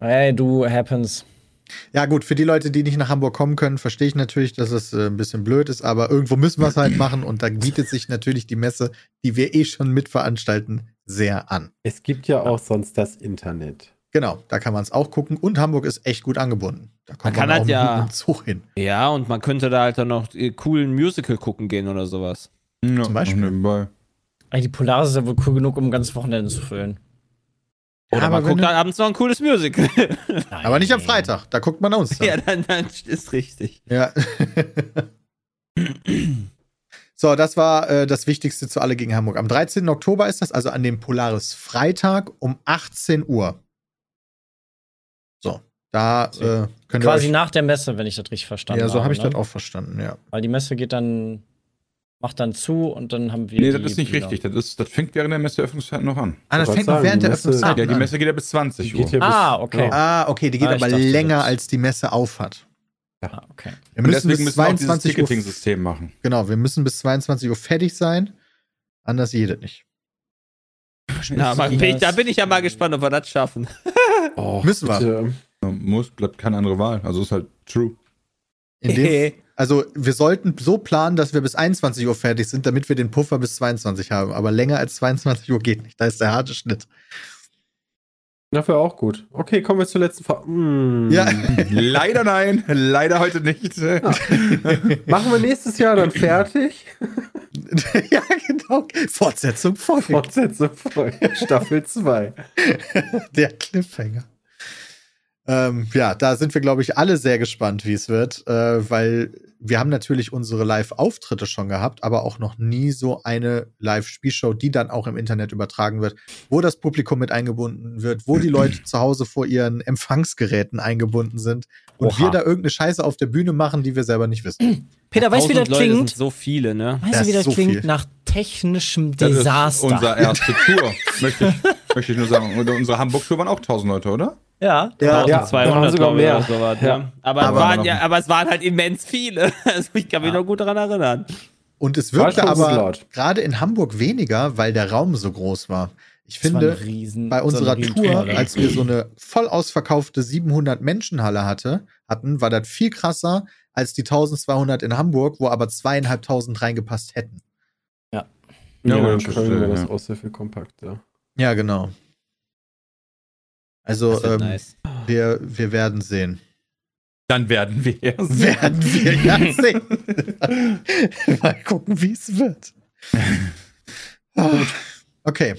D: Hey, du happens.
B: Ja, gut, für die Leute, die nicht nach Hamburg kommen können, verstehe ich natürlich, dass es äh, ein bisschen blöd ist, aber irgendwo müssen wir es halt machen und da bietet sich natürlich die Messe, die wir eh schon mitveranstalten, sehr an.
C: Es gibt ja auch sonst das Internet.
B: Genau, da kann man es auch gucken und Hamburg ist echt gut angebunden. Da kommt
E: Man kann
B: man,
E: halt
B: auch
E: ja-
B: mit dem Zug hin.
E: Ja, und man könnte da halt dann noch äh, coolen Musical gucken gehen oder sowas.
F: Ja,
B: Zum Beispiel.
F: nebenbei.
D: Ey, die Polaris ist ja wohl cool genug, um ein ganzes Wochenende zu füllen.
E: Oder
B: aber
E: man guckt dann abends noch ein cooles Musical. *laughs*
B: Aber nicht am Freitag, da guckt man uns. Dann.
E: ja, dann, dann ist richtig.
B: Ja. *clears throat* so, das war äh, das Wichtigste zu Alle gegen Hamburg. Am 13. Oktober ist das, also an dem Polaris Freitag um 18 Uhr. So, da äh, könnt
D: Quasi nach der Messe, wenn ich das richtig verstanden
B: Ja,
D: habe.
B: so habe ich
D: ne?
B: das auch verstanden, ja.
D: Weil die Messe geht dann, macht dann zu und dann haben wir.
F: Nee,
D: die
F: das ist nicht
D: wieder.
F: richtig. Das, ist, das fängt während der Messeöffnungszeit noch an.
B: Ah, das fängt noch
C: sagen,
B: während der
C: Messe-
B: Öffnungszeit
F: Ja, die
B: an.
F: Messe geht ja bis 20 Uhr.
C: Geht ja bis-
D: Ah, okay.
B: Ah, okay, die geht
D: Ah,
B: aber
D: dachte,
B: länger, als die Messe aufhat.
D: Ah, okay.
B: Wir müssen
F: deswegen
B: bis
F: müssen wir auch dieses
B: 22 Uhr,
F: Ticketing-System machen.
B: genau, wir müssen bis 22 Uhr fertig sein. Anders jedes nicht.
E: Na, mal, bin ich, da bin ich ja mal gespannt, ob wir das schaffen. *laughs*
C: Oh,
B: Müssen wir.
C: bitte.
F: Muss, bleibt keine andere Wahl. Also ist halt true.
B: In dem, also wir sollten so planen, dass wir bis 21 Uhr fertig sind, damit wir den Puffer bis 22 haben. Aber länger als 22 Uhr geht nicht. Da ist der harte Schnitt.
C: Dafür auch gut. Okay, kommen wir zur letzten Frage. Hm.
B: Ja. *laughs*
F: Leider nein, leider heute nicht.
C: Machen wir nächstes Jahr dann fertig. *laughs*
B: ja, genau. Fortsetzung folgt.
C: Fortsetzung folgt. Staffel 2.
B: Der Cliffhanger. Ähm, ja, da sind wir, glaube ich, alle sehr gespannt, wie es wird, äh, weil wir haben natürlich unsere Live-Auftritte schon gehabt, aber auch noch nie so eine Live-Spielshow, die dann auch im Internet übertragen wird, wo das Publikum mit eingebunden wird, wo die Leute *clears throat* zu Hause vor ihren Empfangsgeräten eingebunden sind und
D: Oha.
B: wir da irgendeine Scheiße auf der Bühne machen, die wir selber nicht wissen. *clears throat*
D: Peter, weißt du, wie das
E: Leute
D: klingt?
E: sind so viele, ne?
D: Weißt
B: Das
D: du, wie das
B: so
D: klingt?
B: viel.
D: Nach technischem
F: Das
D: Desaster.
F: ist unser erste Tour, *laughs* möchte ich, möchte ich nur sagen. Und unsere Hamburg-Tour waren auch 1000 Leute, oder?
D: Ja,
B: Ja,
C: Ja,
E: 200
C: waren sogar mehr.
E: oder sowas,
C: Ja.
E: ja. Aber,
B: Aber
E: es waren, ja, aber es waren halt immens viele. *laughs* Also ich kann mich noch gut daran erinnern.
B: Und es
C: War
B: wirkte aber
C: laut.
B: gerade in Hamburg weniger, weil der Raum so groß war. Ich
D: Das
B: finde,
D: Riesen-
B: bei
D: so
B: unserer
D: eine
B: Tour, als wir so eine voll ausverkaufte 700 Menschenhalle hatte, hatten, war das viel krasser als die 1200 in Hamburg, wo aber zweieinhalbtausend reingepasst hätten.
C: Ja,
F: Ja,
C: ja
F: verstehe,
C: Köln wäre das
F: ja.
C: auch sehr viel kompakter.
B: Ja, genau. Also ähm,
E: nice.
B: wir, wir werden sehen.
F: Dann werden wir *laughs* erst.
B: Werden wir ja sehen. *laughs* Mal gucken, wie es wird. Ah, Okay.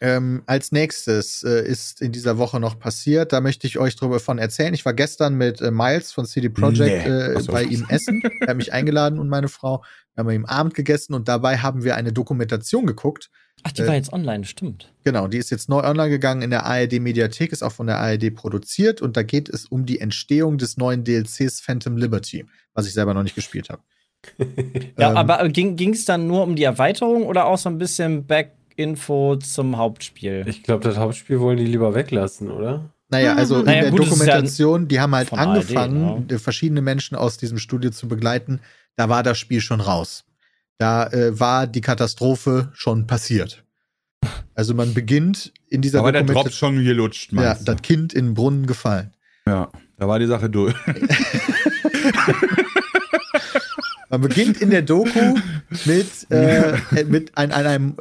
B: Ähm, als nächstes äh, ist in dieser Woche noch passiert, da möchte ich euch drüber von erzählen. Ich war gestern mit äh, Miles von CD Projekt
F: Nee.
B: äh,
F: so.
B: bei ihm essen. Er hat mich eingeladen und meine Frau. Wir haben ihm Abend gegessen und dabei haben wir eine Dokumentation geguckt.
D: Ach, die
B: Äh,
D: war jetzt online, stimmt.
B: Genau, die ist jetzt neu online gegangen in der ARD Mediathek, ist auch von der ARD produziert und da geht es um die Entstehung des neuen DLCs Phantom Liberty, was ich selber noch nicht gespielt habe. *laughs*
D: Ja,
B: Ähm,
D: aber ging es dann nur um die Erweiterung oder auch so ein bisschen Back-Info zum Hauptspiel?
C: Ich glaube, das Hauptspiel wollen die lieber weglassen, oder?
B: Naja, also in
D: Naja,
B: der
D: gut, ist ja
B: Dokumentation, die haben halt
D: von ARD,
B: angefangen, äh, verschiedene Menschen aus diesem Studio zu begleiten. Da war das Spiel schon raus. Da äh, war die Katastrophe schon passiert. Also man beginnt in dieser
F: war der Drop schon gelutscht,
B: Ja,
F: meinst
B: das Kind in den Brunnen gefallen.
F: du? Ja, da war die Sache durch. *laughs*
B: Man beginnt in der Doku mit, äh, mit ein, an einem,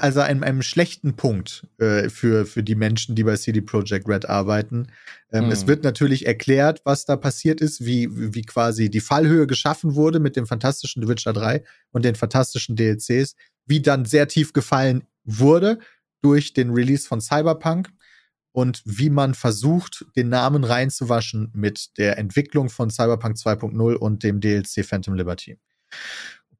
B: also einem, einem schlechten Punkt äh, für, für die Menschen, die bei CD Projekt Red arbeiten. Ähm,
D: Hm.
B: Es wird natürlich erklärt, was da passiert ist, wie, wie quasi die Fallhöhe geschaffen wurde mit dem fantastischen The Witcher 3 und den fantastischen DLCs, wie dann sehr tief gefallen wurde durch den Release von Cyberpunk und wie man versucht, den Namen reinzuwaschen mit der Entwicklung von Cyberpunk 2.0 und dem DLC Phantom Liberty.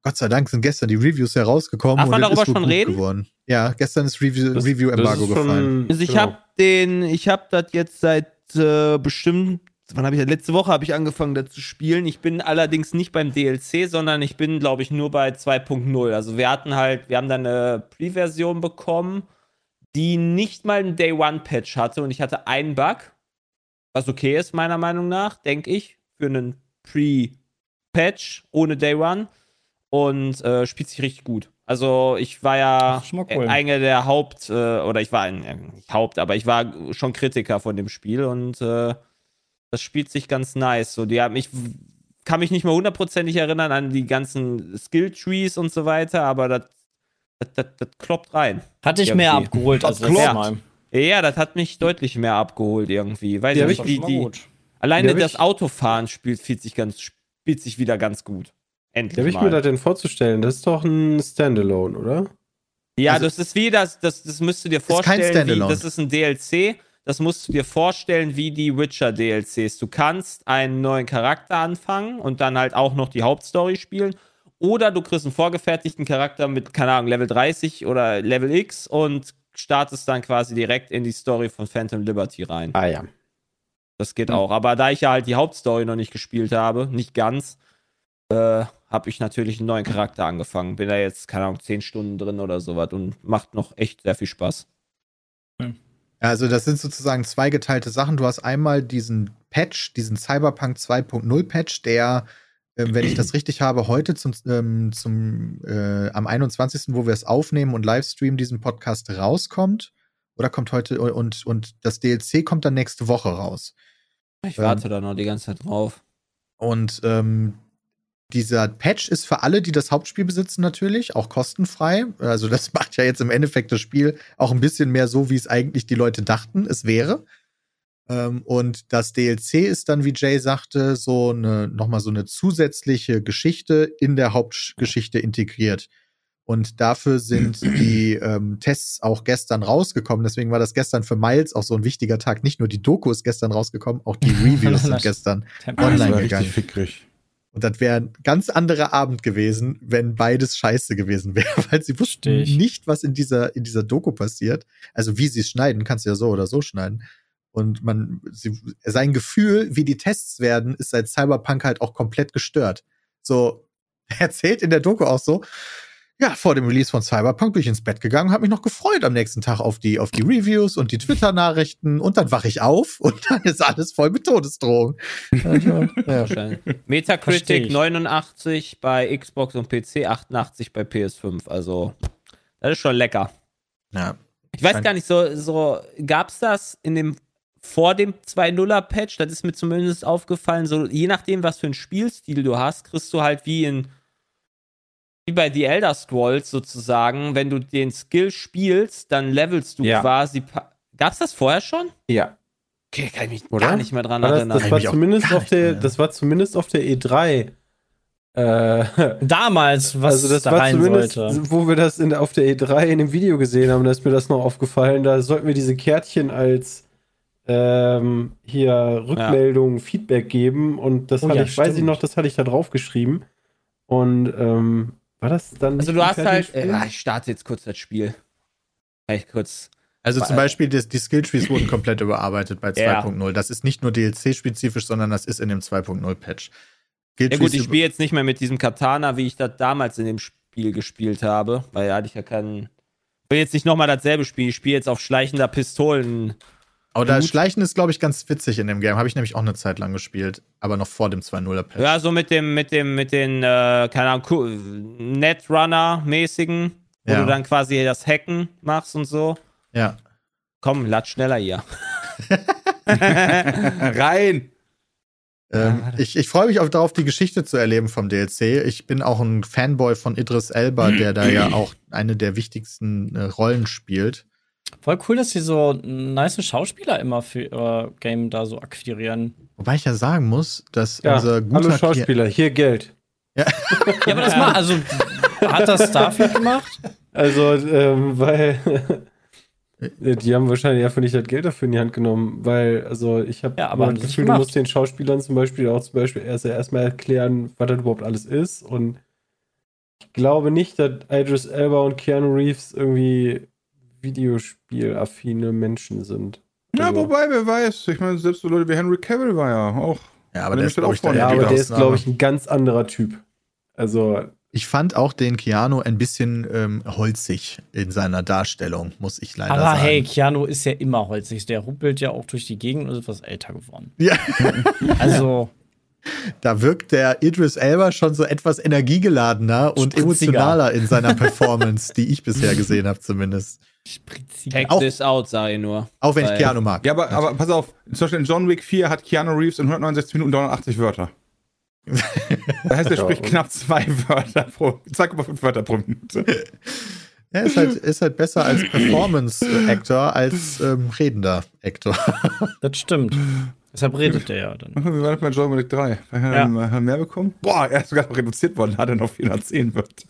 B: Gott sei Dank sind gestern die Reviews herausgekommen
E: Darf man
B: und es
E: darüber
B: ist
E: schon
B: gut
E: reden?
B: geworden. Ja, gestern ist Review,
C: Das-
B: Review-Embargo
C: das ist schon-
B: gefallen.
E: Also ich
C: genau.
E: habe den, ich habe das jetzt seit äh, bestimmt, wann habe ich das? Letzte Woche habe ich angefangen, das zu spielen. Ich bin allerdings nicht beim DLC, sondern ich bin, glaube ich, nur bei 2.0. Also wir hatten halt, wir haben dann eine Pre-Version bekommen, die nicht mal einen Day One Patch hatte und ich hatte einen Bug, was okay ist meiner Meinung nach, denke ich, für einen Pre-Patch ohne Day One und äh, spielt sich richtig gut. Also ich war ja
D: cool.
E: äh, einer der Haupt, äh, oder ich war ein, äh, nicht Haupt, aber ich war schon Kritiker von dem Spiel und äh, das spielt sich ganz nice. So, die haben mich kann mich nicht mehr hundertprozentig erinnern an die ganzen Skill Trees und so weiter, aber das das, das, das kloppt rein.
D: Hatte ich
E: Irgendwie.
D: mehr abgeholt als
E: Das
D: letztes
E: kloppt.
D: Mal.
E: Ja, das hat mich deutlich mehr abgeholt irgendwie. Weiß
C: Ja,
E: nicht,
C: ich-
E: die, die,
D: gut.
E: alleine das Autofahren spielt, spielt sich ganz, spielt sich wieder ganz gut. Endlich
C: Wie habe ich mir das denn vorzustellen? Das ist doch ein Standalone, oder?
E: Ja,
B: Also-
E: das ist wie das, das, das müsst du dir
B: Ist kein
E: vorstellen, wie,
B: Standalone.
E: das ist ein DLC, das musst du dir vorstellen wie die Witcher DLCs. Du kannst einen neuen Charakter anfangen und dann halt auch noch die Hauptstory spielen. Oder du kriegst einen vorgefertigten Charakter mit, keine Ahnung, Level 30 oder Level X und startest dann quasi direkt in die Story von Phantom Liberty rein.
C: Ah ja.
E: Das geht
C: Hm.
E: auch. Aber da ich ja halt die Hauptstory noch nicht gespielt habe, nicht ganz, äh, habe ich natürlich einen neuen Charakter angefangen. Bin da jetzt, keine Ahnung, 10 Stunden drin oder sowas und macht noch echt sehr viel Spaß.
B: Also das sind sozusagen zweigeteilte Sachen. Du hast einmal diesen Patch, diesen Cyberpunk 2.0 Patch, der, wenn ich das richtig habe, heute zum, ähm, zum äh, am 21., wo wir es aufnehmen und livestreamen, diesen Podcast rauskommt. Oder kommt heute und, und das DLC kommt dann nächste Woche raus.
E: Ich
B: Ähm,
E: warte da noch die ganze Zeit drauf.
B: Und ähm, dieser Patch ist für alle, die das Hauptspiel besitzen, natürlich auch kostenfrei. Also das *laughs* macht ja jetzt im Endeffekt das Spiel auch ein bisschen mehr so, wie es eigentlich die Leute dachten, es wäre. Ähm, und das DLC ist dann, wie Jay sagte, so eine nochmal so eine zusätzliche Geschichte in der Hauptgeschichte integriert. Und dafür sind *clears throat* die ähm, Tests auch gestern rausgekommen. Deswegen war das gestern für Miles auch so ein wichtiger Tag. Nicht nur die Doku ist gestern rausgekommen, auch die *laughs* Reviews sind gestern online gegangen.
F: fickrig.
B: Und das wäre ein ganz anderer Abend gewesen, wenn beides scheiße gewesen wäre, *laughs* weil sie wussten nicht, was in dieser, in dieser Doku passiert. Also wie sie es schneiden, kannst du ja so oder so schneiden. Und man, sie, sein Gefühl, wie die Tests werden, ist seit Cyberpunk halt auch komplett gestört. So, *laughs* er erzählt in der Doku auch so, ja, vor dem Release von Cyberpunk bin ich ins Bett gegangen, habe mich noch gefreut am nächsten Tag auf die, auf die Reviews und die Twitter-Nachrichten und dann wache ich auf *laughs* und dann ist alles voll mit Todesdrohungen. ja. *laughs*
E: Metacritic
D: ich.
E: 89 bei Xbox und PC, 88 bei PS5. Also, das ist schon lecker.
B: ja.
E: Ich weiß gar nicht, so, so gab's das in dem vor dem 2.0er Patch, das ist mir zumindest aufgefallen, so je nachdem, was für einen Spielstil du hast, kriegst du halt wie in wie bei The Elder Scrolls sozusagen, wenn du den Skill spielst, dann levelst du
C: Ja.
E: quasi. Gab's das vorher schon?
C: Ja.
E: Okay, kann ich mich
C: Oder?
E: gar nicht mehr dran
C: das,
E: erinnern.
C: das, war zumindest auf der, das war zumindest auf der E3. Äh,
D: Damals, was
C: also das
D: da
C: war
D: rein
C: zumindest,
D: sollte.
C: wo wir das in, auf der E3 in dem Video gesehen haben, da ist mir das noch aufgefallen. Da sollten wir diese Kärtchen als ähm, hier Rückmeldung, Feedback geben. Und das
D: Oh
C: hatte
D: ja,
C: ich, weiß ich
D: stimmt.
C: noch, das hatte ich da drauf geschrieben. Und ähm, war das dann.
E: Also du hast halt. Äh,
C: Spiel?
E: ich starte jetzt kurz das Spiel. Vielleicht kurz.
B: Also zum Beispiel, das, die Skilltrees wurden komplett überarbeitet bei *laughs*
E: Ja.
B: 2.0. Das ist nicht nur DLC-spezifisch, sondern das ist in dem 2.0-Patch.
E: Ja gut, ich spiele jetzt nicht mehr mit diesem Katana, wie ich das damals in dem Spiel gespielt habe, weil da hatte ich ja keinen. Ich will jetzt nicht nochmal dasselbe spielen, ich spiele jetzt auf schleichender Pistolen.
B: Aber das
E: gut.
B: Schleichen ist, glaube ich, ganz witzig in dem Game. Habe ich nämlich auch eine Zeit lang gespielt, aber noch vor dem 2.0-Patch.
E: Ja, so mit dem, mit dem, mit den, äh, keine Ahnung, Netrunner-mäßigen, wo
B: Ja.
E: du dann quasi das Hacken machst und so.
B: ja.
E: Komm, lad schneller hier. *laughs*
F: Rein!
B: Ähm, ich ich freue mich auch darauf, die Geschichte zu erleben vom DLC. Ich bin auch ein Fanboy von Idris Elba, der da ja *clears throat* auch eine der wichtigsten äh, Rollen spielt.
D: Voll cool, dass sie so nice Schauspieler immer für ihr Game da so akquirieren.
B: Wobei ich ja sagen muss, dass
C: Ja,
B: unser
C: hallo
B: guter Ki-
C: Schauspieler, hier Geld.
D: Ja, *laughs* aber das macht, also hat das Starfield gemacht?
C: Also, ähm, weil *laughs* die haben wahrscheinlich einfach nicht das Geld dafür in die Hand genommen, weil, also ich habe
D: Ja, aber
C: das Gefühl,
D: nicht
C: du
D: gemacht.
C: musst den Schauspielern zum Beispiel auch zum Beispiel erst erstmal erklären, was das überhaupt alles ist. Und ich glaube nicht, dass Idris Elba und Keanu Reeves irgendwie Videospielaffine Menschen sind.
F: Ja,
C: Also-
F: wobei, wer weiß. Ich meine, selbst so Leute wie Henry Cavill war ja auch.
B: Ja, aber der
F: ich
B: ist, glaube ich,
F: auch
B: der
C: Ja,
F: Ja,
C: aber der ist, glaube ich, ein ganz anderer Typ. Also,
B: Ich fand auch den Keanu ein bisschen ähm, holzig in seiner Darstellung, muss ich leider
D: Aber
B: sagen.
D: hey, Keanu ist ja immer holzig. Der ruppelt ja auch durch die Gegend und ist etwas älter geworden.
B: Ja, *laughs*
D: Also,
B: da wirkt der Idris Elba schon so etwas energiegeladener und emotionaler in seiner Performance, die ich bisher gesehen habe zumindest.
D: Spritzig.
E: Take
B: Auch-
E: this out, sage ich nur.
B: Auch wenn ich Keanu mag.
F: Ja, aber, aber pass auf, zum Beispiel in John Wick 4 hat Keanu Reeves in 169 Minuten 380 Wörter. *laughs* Das heißt, er spricht knapp zwei Wörter pro, 2,5 Wörter pro Minute.
B: Er ist halt, ist halt besser als Performance-Actor als ähm, redender Actor. *laughs*
D: Das stimmt. Deshalb redet der ja dann.
F: Wie war das bei John Wick 3? Hat er
D: Ja.
F: mehr- mehr bekommen? Boah, er ist sogar noch reduziert worden, hat er noch 410 Wörter.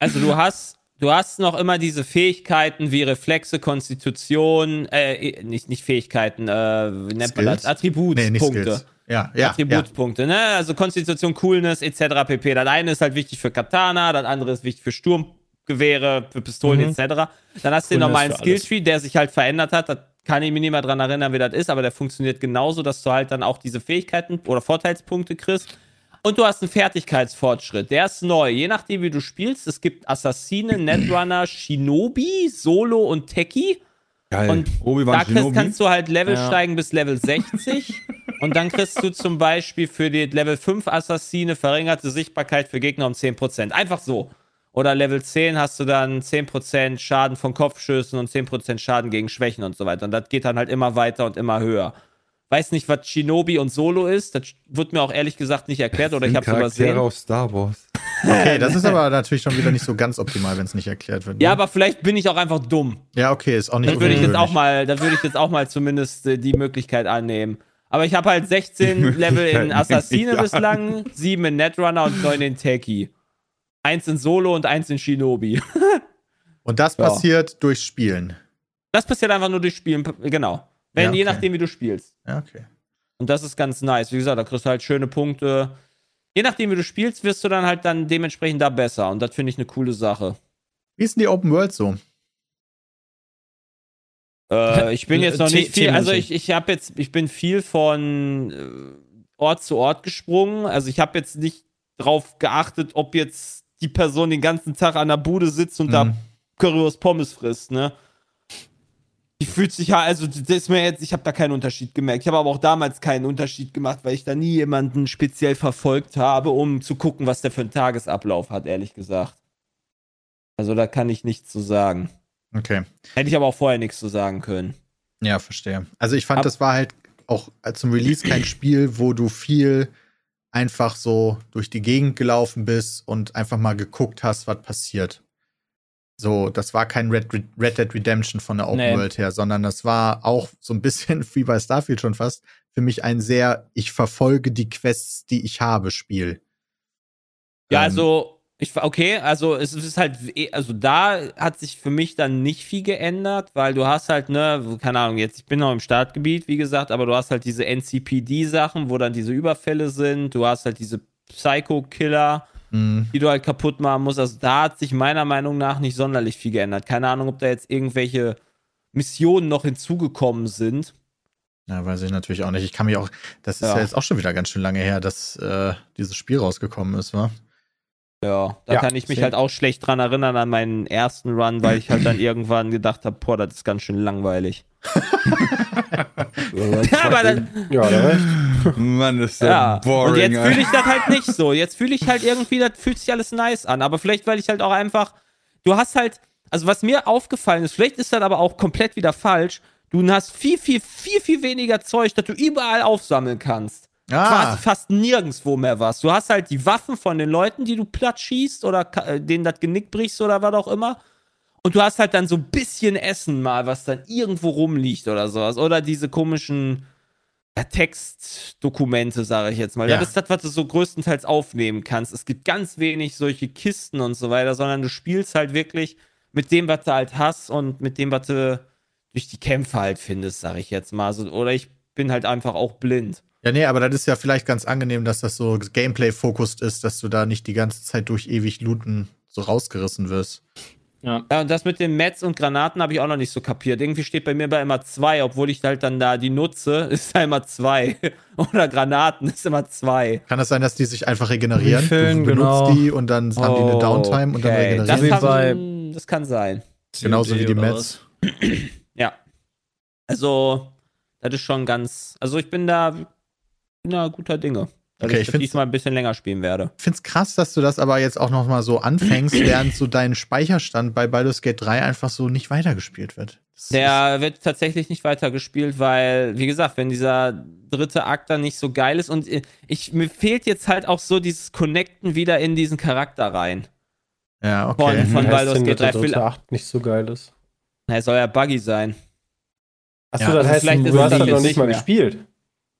E: Also du hast, du hast noch immer diese Fähigkeiten wie Reflexe, Konstitution, äh, nicht, nicht Fähigkeiten, äh, wie nennt man
B: Skills?
E: das? Attributspunkte.
B: Skills. Ja, ja. ja.
E: Attributspunkte, ne? Also Konstitution, Coolness, etc. pp. Das eine ist halt wichtig für Katana, das andere ist wichtig für Sturmgewehre, für Pistolen,
D: Mhm.
E: etc. Dann hast du den normalen. Skilltree, der sich halt verändert hat. Da kann ich mich nicht mehr dran erinnern, wie das ist, aber der funktioniert genauso, dass du halt dann auch diese Fähigkeiten oder Vorteilspunkte kriegst. Und du hast einen Fertigkeitsfortschritt. Der ist neu. Je nachdem, wie du spielst. Es gibt Assassine, *clears throat* Netrunner, Shinobi, Solo und Techie.
F: Geil.
E: Und da kriegst, kannst du halt Level
D: Ja.
E: steigen bis Level 60. *laughs* und dann kriegst du zum Beispiel für die Level 5 Assassine verringerte Sichtbarkeit für Gegner um 10%. Einfach so. Oder Level 10 hast du dann 10% Schaden von Kopfschüssen und 10% Schaden gegen Schwächen und so weiter. Und das geht dann halt immer weiter und immer höher. Weiß nicht, was Shinobi und Solo ist. Das wird mir auch ehrlich gesagt nicht erklärt oder ich hab's
F: Charaktere
E: übersehen.
F: aus Star Wars. *laughs*
B: Okay, das ist aber natürlich schon wieder nicht so ganz optimal, wenn es nicht erklärt wird. ne?
E: Ja, aber vielleicht bin ich auch einfach dumm.
B: ja, okay, ist auch nicht
E: Dann würde ich jetzt auch mal, dann würde ich jetzt auch mal zumindest äh, die Möglichkeit annehmen. Aber ich habe halt
F: Die
E: 16 Level in Assassine bislang, 7 in Netrunner und 9 in Techie. Eins in Solo und eins in Shinobi. *laughs*
B: Und das
E: Ja.
B: passiert durch Spielen.
E: Das passiert einfach nur durch Spielen, genau. Wenn,
B: Ja,
E: je
B: okay.
E: nachdem, wie du spielst.
B: Ja, okay.
E: Und das ist ganz nice. Wie gesagt, da kriegst du halt schöne Punkte. Je nachdem, wie du spielst, wirst du dann halt dann dementsprechend da besser. Und das finde ich eine coole Sache.
B: Wie ist denn die Open World so?
E: Äh, ich bin *laughs* jetzt noch nicht viel, also ich, ich habe jetzt, ich bin viel von äh, Ort zu Ort gesprungen. Also ich habe jetzt nicht drauf geachtet, ob jetzt die Person den ganzen Tag an der Bude sitzt und
B: Mhm.
E: da Currywurst Pommes frisst, ne? Die fühlt sich ja, also das ist mir jetzt, ich habe da keinen Unterschied gemerkt. Ich habe aber auch damals keinen Unterschied gemacht, weil ich da nie jemanden speziell verfolgt habe, um zu gucken, was der für einen Tagesablauf hat, ehrlich gesagt. Also da kann ich nichts zu sagen.
B: Okay.
E: Hätte ich aber auch vorher nichts zu sagen können.
B: Ja, verstehe. Also ich fand,
E: Ab-
B: das war halt auch zum Release kein *clears throat* Spiel, wo du viel einfach so durch die Gegend gelaufen bist und einfach mal geguckt hast, was passiert. So, das war kein Red, Red Dead Redemption von der Open
D: Nee.
B: World her, sondern das war auch so ein bisschen *laughs* wie bei Starfield schon fast für mich ein sehr, ich verfolge die Quests, die ich habe, Spiel.
E: Ja,
B: Ähm,
E: also, ich, okay, also es ist halt, also da hat sich für mich dann nicht viel geändert, weil du hast halt, ne, keine Ahnung, jetzt, ich bin noch im Startgebiet, wie gesagt, aber du hast halt diese NCPD-Sachen, wo dann diese Überfälle sind, du hast halt diese Psycho-Killer,
B: mh,
E: die du halt kaputt machen musst. Also da hat sich meiner Meinung nach nicht sonderlich viel geändert. Keine Ahnung, ob da jetzt irgendwelche Missionen noch hinzugekommen sind.
B: Ja, weiß ich natürlich auch nicht. Ich kann mich auch, das ist ja,
E: Ja.
B: jetzt auch schon wieder ganz schön lange her, dass äh, dieses Spiel rausgekommen ist, wa?
E: Ja, da
C: Ja,
E: kann ich mich
B: same.
E: halt auch schlecht dran erinnern an meinen ersten Run, weil ich halt dann *clears throat* irgendwann gedacht habe, boah, das ist ganz schön langweilig. *laughs* Ja, aber dann,
C: Ja, da recht.
F: Mann, ist der
E: ja.
F: boring.
E: Und jetzt fühle ich das halt nicht so. Jetzt fühle ich halt irgendwie, das fühlt sich alles nice an. Aber vielleicht, weil ich halt auch einfach, du hast halt, also was mir aufgefallen ist, vielleicht ist das aber auch komplett wieder falsch, Du hast viel, viel, viel, viel weniger Zeug, das du überall aufsammeln kannst. Quasi
B: Ah,
E: fast nirgendwo mehr was. Du hast halt die Waffen von den Leuten, die du platt schießt oder äh, denen das Genick brichst oder was auch immer. Und du hast halt dann so ein bisschen Essen mal, was dann irgendwo rumliegt oder sowas. Oder diese komischen ja, Textdokumente, sage ich jetzt mal.
B: Ja.
E: Das ist das, was du so größtenteils aufnehmen kannst. Es gibt ganz wenig solche Kisten und so weiter, sondern du spielst halt wirklich mit dem, was du halt hast und mit dem, was du durch die Kämpfe halt findest, sage ich jetzt mal. So, oder ich bin halt einfach auch blind.
B: ja, nee, aber das ist ja vielleicht ganz angenehm, dass das so Gameplay-fokust ist, dass du da nicht die ganze Zeit durch ewig looten so rausgerissen wirst.
D: Ja.
E: Ja, und das mit den Mets und Granaten habe ich auch noch nicht so kapiert. Irgendwie steht bei mir bei immer zwei, obwohl ich halt dann da die nutze, *laughs* ist da immer zwei. *laughs* Oder Granaten ist immer zwei.
B: Kann das sein, dass die sich einfach regenerieren?
D: Refillen,
B: du benutzt
D: genau.
B: die und dann haben die eine Downtime und dann
E: Okay,
B: regenerieren
E: das, kann,
D: bei-
E: das kann sein.
B: Genauso wie die Mets. *clears throat*
E: Ja. Also, das ist schon ganz. Also, ich bin da, bin da guter Dinge. Dass
B: Okay,
E: ich
B: ich
E: diesmal ein bisschen länger spielen werde.
B: Ich find's krass, dass du das aber jetzt auch noch mal so anfängst, *clears throat* während so dein Speicherstand bei Baldur's Gate 3 einfach so nicht weitergespielt wird. Das
E: Der wird tatsächlich nicht weitergespielt, weil, wie gesagt, wenn dieser dritte Akt dann nicht so geil ist und ich, mir fehlt jetzt halt auch so dieses Connecten wieder in diesen Charakter rein.
B: ja,
E: Von,
B: okay.
E: von
C: Heißt
E: Baldur's
C: denn,
E: Gate
C: dass
E: 3.
C: der dritte Acht nicht so geil ist.
E: Er soll ja buggy sein.
C: Achso,
B: Ja,
C: das
E: also
C: heißt,
E: vielleicht ist
C: du
E: es
C: hast das noch
E: nicht
C: nicht mal
E: mehr.
C: gespielt.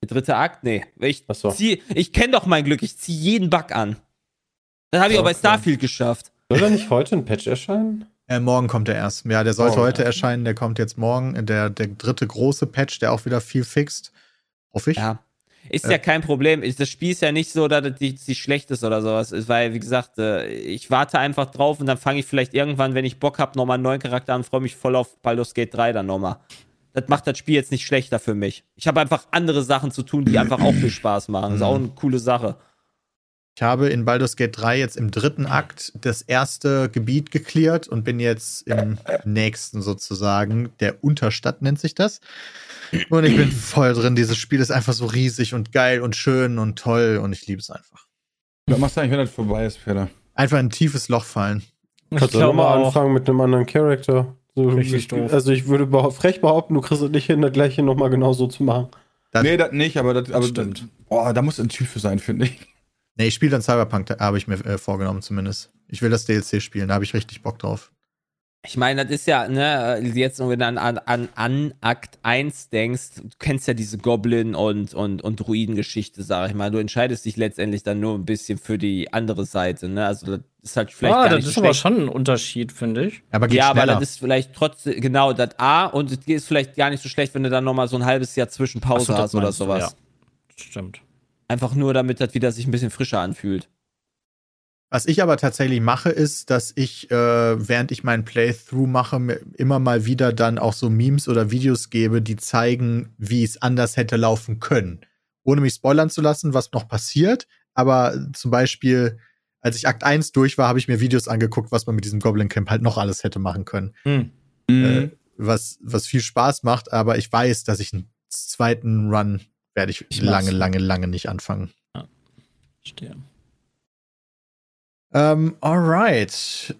E: Der dritte Akt? Nee. Ich,
C: so.
E: zieh- ich kenne doch mein Glück, ich ziehe jeden Bug an. Das habe ich auch bei
C: Okay.
E: Starfield geschafft.
C: Soll da nicht heute ein Patch erscheinen?
B: Äh, morgen kommt der erst. Ja, der sollte
C: Morgen,
B: heute
C: ja.
B: erscheinen, der kommt jetzt morgen. Der, der dritte große Patch, der auch wieder viel fixt. Hoffe ich.
E: Ja. Ist
B: Ja.
E: ja kein Problem. Ist- Das Spiel ist ja nicht so, dass es schlecht ist oder sowas. Ist, weil, wie gesagt, äh, ich warte einfach drauf und dann fange ich vielleicht irgendwann, wenn ich Bock habe, nochmal einen neuen Charakter an und freue mich voll auf Baldur's Gate 3 dann nochmal. Das macht das Spiel jetzt nicht schlechter für mich. Ich habe einfach andere Sachen zu tun, die einfach auch viel Spaß machen. Das ist auch eine coole Sache.
B: Ich habe in Baldur's Gate 3 jetzt im dritten Akt das erste Gebiet geklärt und bin jetzt im nächsten sozusagen. Der Unterstadt nennt sich das. Und ich bin voll drin. Dieses Spiel ist einfach so riesig und geil und schön und toll und ich liebe es einfach.
F: Was machst du eigentlich, wenn das vorbei ist, Peter?
B: Einfach in ein tiefes Loch fallen.
D: Ich
C: Kannst du
D: auch.
C: anfangen mit einem anderen Charakter? So,
D: Richtig doof.
C: Also ich würde frech behaupten, du kriegst es nicht hin, das gleiche nochmal genau so zu machen.
B: Das-
F: nee, das nicht, aber das, aber
D: Stimmt.
F: Das, boah, da muss ein Typ für sein, finde ich.
B: Nee, ich spiele dann Cyberpunk, da habe ich mir äh, vorgenommen zumindest. Ich will das DLC spielen, da habe ich richtig Bock drauf.
E: Ich meine, das ist ja, ne, jetzt, wenn du an, an, an, an Akt 1 denkst, du kennst ja diese Goblin- und, und, und Druiden-Geschichte, sag ich mal. Du entscheidest dich letztendlich dann nur ein bisschen für die andere Seite, ne? Also, das ist halt vielleicht
D: Ah,
E: gar
D: das
E: nicht
D: ist
E: so
D: aber
E: schlecht.
D: schon ein Unterschied, finde ich.
B: Aber geht
E: Ja, aber
B: schneller.
E: das ist vielleicht trotzdem, genau, das A und es ist vielleicht gar nicht so schlecht, wenn du dann nochmal so ein halbes Jahr Zwischenpause
D: so,
E: hast oder
D: meinst du,
E: sowas.
D: ja. Stimmt.
E: Einfach nur, damit das wieder sich ein bisschen frischer anfühlt.
B: Was ich aber tatsächlich mache, ist, dass ich, äh, während ich meinen Playthrough mache, mir immer mal wieder dann auch so Memes oder Videos gebe, die zeigen, wie es anders hätte laufen können. Ohne mich spoilern zu lassen, was noch passiert. Aber zum Beispiel, als ich Akt 1 durch war, habe ich mir Videos angeguckt, was man mit diesem Goblin Camp halt noch alles hätte machen können.
D: Hm.
B: Äh, was, was viel Spaß macht, aber ich weiß, dass ich einen zweiten Run werde ich,
D: Ich
B: lange, lange, lange nicht anfangen.
D: Verstehe.
B: Ähm, alright.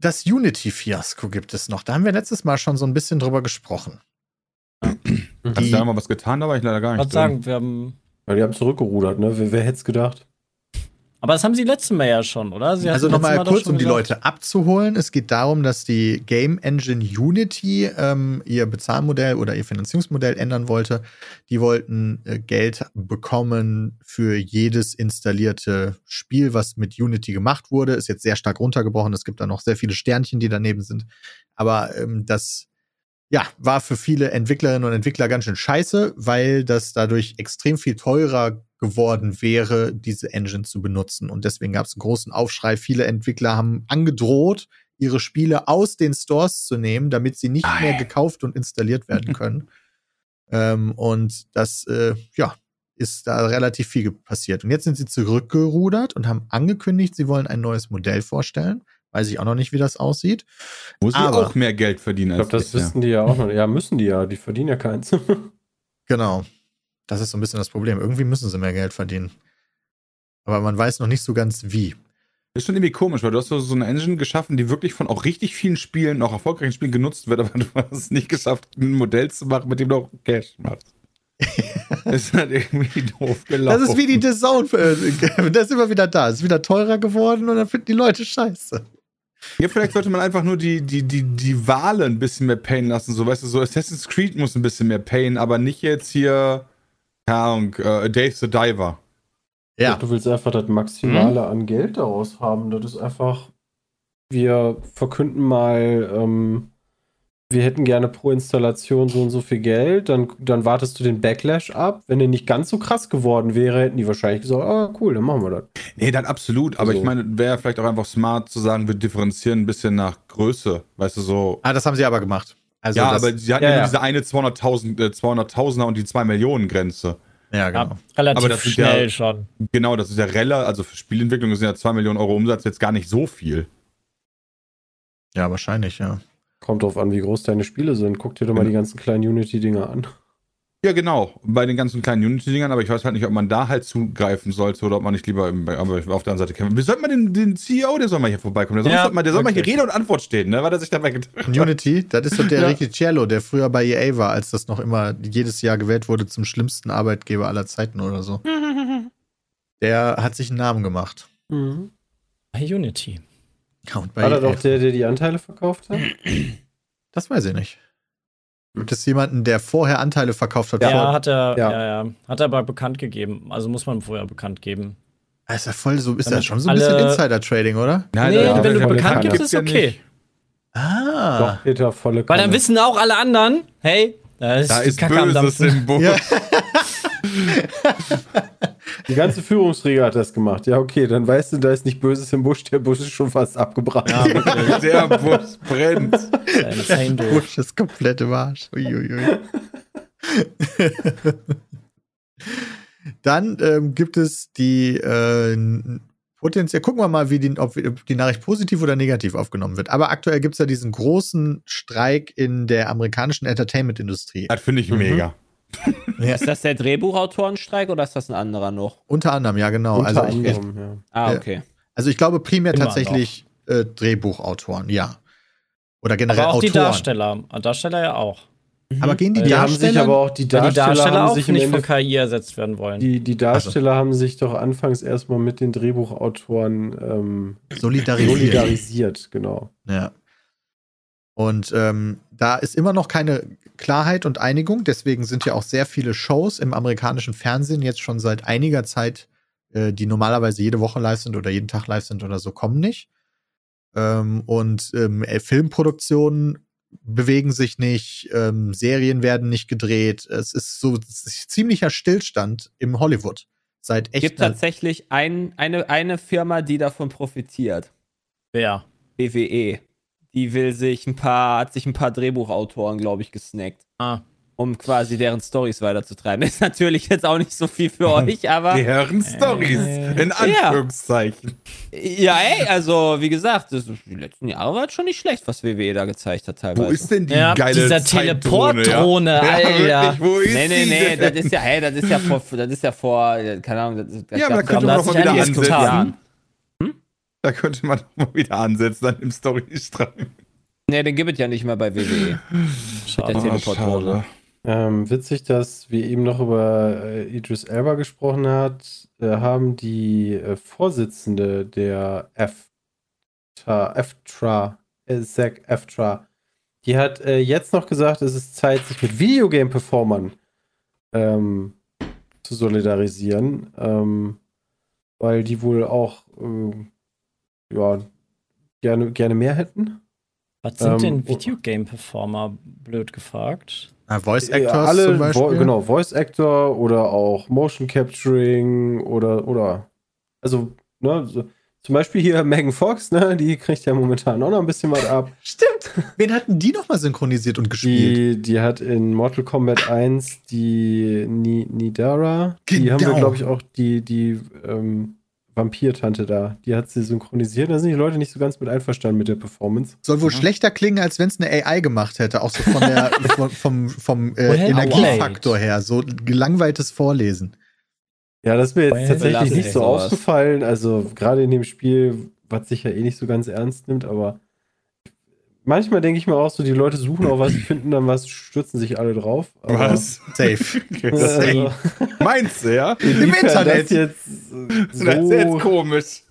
B: Das Unity-Fiasko gibt es noch. Da haben wir letztes Mal schon so ein bisschen drüber gesprochen.
F: Hast du
B: Die-
F: da mal was getan? Da war ich leider gar nicht. drin.
D: sagen, wir haben.
C: Weil die haben zurückgerudert, ne? Wer, wer hätte es gedacht?
D: Aber das haben sie letztes Mal ja schon, oder? Sie
B: Also nochmal kurz, um die
D: gesagt-
B: Leute abzuholen. Es geht darum, dass die Game Engine Unity ähm, ihr Bezahlmodell oder ihr Finanzierungsmodell ändern wollte. Die wollten äh, Geld bekommen für jedes installierte Spiel, was mit Unity gemacht wurde. Ist jetzt sehr stark runtergebrochen. Es gibt da noch sehr viele Sternchen, die daneben sind. Aber ähm, das ja, war für viele Entwicklerinnen und Entwickler ganz schön scheiße, weil das dadurch extrem viel teurer geworden wäre, diese Engine zu benutzen. Und deswegen gab es einen großen Aufschrei. Viele Entwickler haben angedroht, ihre Spiele aus den Stores zu nehmen, damit sie nicht mehr gekauft und installiert werden *laughs* können. ähm, und das, äh, ja, ist da relativ viel passiert. Und jetzt sind sie zurückgerudert und haben angekündigt, sie wollen ein neues Modell vorstellen. Weiß ich auch noch nicht, wie das aussieht.
F: Muss ich
B: Aber-
F: auch mehr Geld verdienen
C: Ich glaube, das
F: bisher.
C: wissen die ja auch noch. Ja, müssen die ja. Die verdienen ja keins. *laughs*
B: Genau. Das ist so ein bisschen das Problem. Irgendwie müssen sie mehr Geld verdienen. Aber man weiß noch nicht so ganz wie.
F: ist schon irgendwie komisch, weil du hast so, eine Engine geschaffen, die wirklich von auch richtig vielen Spielen, auch erfolgreichen Spielen genutzt wird, aber *laughs* du hast es nicht geschafft, ein Modell zu machen, mit dem du auch Cash machst. *laughs* ist halt irgendwie doof gelaufen.
B: Das ist wie die The Zone. äh, Das ist immer wieder da. Ist wieder teurer geworden und dann finden die Leute scheiße.
F: Ja, vielleicht sollte man einfach nur die, die, die, die Wale ein bisschen mehr payen lassen. So, weißt du, so Assassin's Creed muss ein bisschen mehr payen, aber nicht jetzt hier, keine Ahnung, äh, Dave the Diver.
B: Ja.
C: Du willst einfach das Maximale an Geld daraus haben. Das ist einfach, wir verkünden mal, ähm, wir hätten gerne pro Installation so und so viel Geld, dann, dann wartest du den Backlash ab. Wenn der nicht ganz so krass geworden wäre, hätten die wahrscheinlich gesagt, ah, cool, dann machen wir das.
F: Nee, dann absolut. Aber
C: So.
F: ich meine, wäre vielleicht auch einfach smart zu sagen, wir differenzieren ein bisschen nach Größe. Weißt du, so.
B: Ah, das haben sie aber gemacht. Also
F: ja,
B: das,
F: aber sie hatten
C: ja,
F: ja, diese eine 200.000, äh, 200.000er und die 2 Millionen Grenze.
B: ja, genau.
D: Ja, relativ
F: Aber das
D: schnell
F: ja-
D: schon.
F: Genau, das ist ja Relle, also für Spielentwicklung sind ja 2 Millionen Euro Umsatz jetzt gar nicht so viel.
B: Ja, wahrscheinlich, ja.
C: Kommt drauf an, wie groß deine Spiele sind. Guck dir doch mal
F: Mhm.
C: die ganzen kleinen Unity-Dinger an.
F: Ja, genau, bei den ganzen kleinen Unity-Dingern, aber ich weiß halt nicht, ob man da halt zugreifen sollte oder ob man nicht lieber im, aber auf der anderen Seite kämpfen. Wir sollten mal den, den CEO, der soll mal hier vorbeikommen. Der soll,
D: Ja,
F: mal, der soll mal hier. Rede und Antwort stehen, ne? Weil er sich dabei gedacht hat.
B: Unity, das ist doch der *laughs*
C: Ja.
B: Ricciello, der früher bei EA war, als das noch immer jedes Jahr gewählt wurde zum schlimmsten Arbeitgeber aller Zeiten oder so. *laughs* Der hat sich einen Namen gemacht.
C: Mhm.
D: Bei Unity.
B: Ja, und bei
C: War das
B: EA
C: auch der, der die Anteile verkauft hat? *clears throat*
B: Das weiß ich nicht. Gibt es jemanden, der vorher Anteile verkauft hat?
D: Ja,
B: vor-
D: hat er,
C: Ja.
D: ja. Ja, Hat er aber bekannt gegeben. Also muss man vorher bekannt geben.
B: Ist ja voll so, ist ja
D: Damit
B: schon so ein bisschen Insider-Trading, oder?
F: Nein,
D: nee,
C: ja,
D: wenn du
C: kann-
D: bekannt
C: kann-
D: gibst, ist
F: ja
D: okay.
B: Ah.
C: Doch, Peter, volle
D: Weil
C: Kanne.
D: dann wissen auch alle anderen, hey, da ist,
F: Da ist
D: Kacke
F: Böses im Busch.
B: Ja. *laughs*
C: Die ganze Führungsriege hat das gemacht. Ja, okay, dann weißt du, da ist nicht Böses im Busch. Der Busch ist schon fast abgebrannt.
D: Ja.
F: Der Busch brennt.
D: Doof.
B: Busch ist komplett im Arsch. Uiuiui. Dann ähm, gibt es die äh, potenziell, gucken wir mal, wie die, ob die Nachricht positiv oder negativ aufgenommen wird. Aber aktuell gibt es ja diesen großen Streik in der amerikanischen Entertainment-Industrie.
F: Das finde ich
C: Mhm.
F: mega.
B: Ja,
E: Ist das der Drehbuchautorenstreik oder ist das ein anderer noch?
B: unter anderem, ja, genau.
C: Unter
B: Also ich,
C: anderem, ja.
E: Ah, okay.
B: also ich glaube primär
D: Immer
B: tatsächlich äh, Drehbuchautoren, ja. Oder generell
D: Aber auch die
B: Autoren.
D: Darsteller. Darsteller ja auch.
B: Aber gehen die
C: Die haben sich
B: Darsteller?
C: aber auch, die Darsteller,
D: die Darsteller
C: haben
D: auch
C: sich
D: nicht von KI ersetzt werden wollen.
C: die, die Darsteller haben sich doch anfangs erstmal mit den Drehbuchautoren ähm,
B: solidarisiert.
C: solidarisiert, genau.
B: Ja. Und ähm, da ist immer noch keine Klarheit und Einigung. Deswegen sind ja auch sehr viele Shows im amerikanischen Fernsehen jetzt schon seit einiger Zeit, äh, die normalerweise jede Woche live sind oder jeden Tag live sind oder so, kommen nicht. Ähm, und ähm, äh, Filmproduktionen bewegen sich nicht, ähm, Serien werden nicht gedreht. Es ist so es ist ziemlicher Stillstand im Hollywood. Seit echt
E: Gibt
B: einer-
E: tatsächlich ein, eine, eine Firma, die davon profitiert.
D: Wer?
E: BWE. Die will sich ein paar, hat sich ein paar Drehbuchautoren, glaube ich, gesnackt,
D: Ah.
E: um quasi deren Stories weiterzutreiben. *laughs* Ist natürlich jetzt auch nicht so viel für euch, aber
F: Deren Stories. In Anführungszeichen.
E: ja, ey, also wie gesagt, das, die letzten Jahre war es schon nicht schlecht, was WWE da gezeigt hat teilweise.
F: Wo ist denn die
D: Ja,
F: geile
D: dieser Teleportdrohne,
F: ja?
D: Alter.
F: Ja, wirklich, wo ist
E: Nee, nee, nee, das ist ja, hey, das ist ja vor, das ist ja vor, keine Ahnung, das, das
F: Ja, aber da
D: da
F: man doch mal wieder ansetzen. Da könnte man doch mal wieder ansetzen an dem Storystrang.
E: Nee, den gibt es ja nicht mehr bei WWE. *laughs*
D: Schade.
E: Der Teleportdrohne.
C: Ähm, witzig, dass wir eben noch über äh, Idris Elba gesprochen hat, äh, haben die äh, Vorsitzende der EFTRA, äh, SAG EFTRA, die hat äh, jetzt noch gesagt, es ist Zeit, sich mit Videogame-Performern ähm, zu solidarisieren, ähm, weil die wohl auch ähm, ja, gerne, gerne mehr hätten.
D: Was sind
C: Ähm,
D: denn Videogame-Performer, blöd gefragt?
B: Ah, Voice
C: Ja,
B: Actors
C: alle,
B: zum Beispiel.
C: Vo genau, Voice Actor oder auch Motion Capturing oder, oder, also, ne, so, zum Beispiel hier *laughs* Megan Fox, ne, die kriegt ja momentan auch noch ein bisschen was ab. *laughs*
B: Stimmt. Wen hatten die nochmal synchronisiert und gespielt?
C: Die, die hat in Mortal Kombat 1 die Ni Nidara, die haben wir,
B: Genau.
C: glaube ich, auch die, die ähm, Vampir-Tante da, die hat sie synchronisiert. Da sind die Leute nicht so ganz mit einverstanden mit der Performance.
B: Soll wohl schlechter klingen, als wenn es eine AI gemacht hätte, auch so von der, *laughs* von, vom, vom äh,
D: Well
B: Energiefaktor her. So gelangweiltes Vorlesen.
C: Ja, das ist mir jetzt
D: Well,
C: tatsächlich nicht so
E: sowas.
C: aufgefallen. Also gerade in dem Spiel was sich ja eh nicht so ganz ernst nimmt, aber manchmal denke ich mir auch so, die Leute suchen auch was, finden dann was, stürzen sich alle drauf. aber-
F: Was?
B: Safe. *laughs*
C: Also,
F: Meinst du, ja?
C: inwiefern
B: Internet.
C: Das jetzt äh,
F: Das ist jetzt
C: so
F: komisch.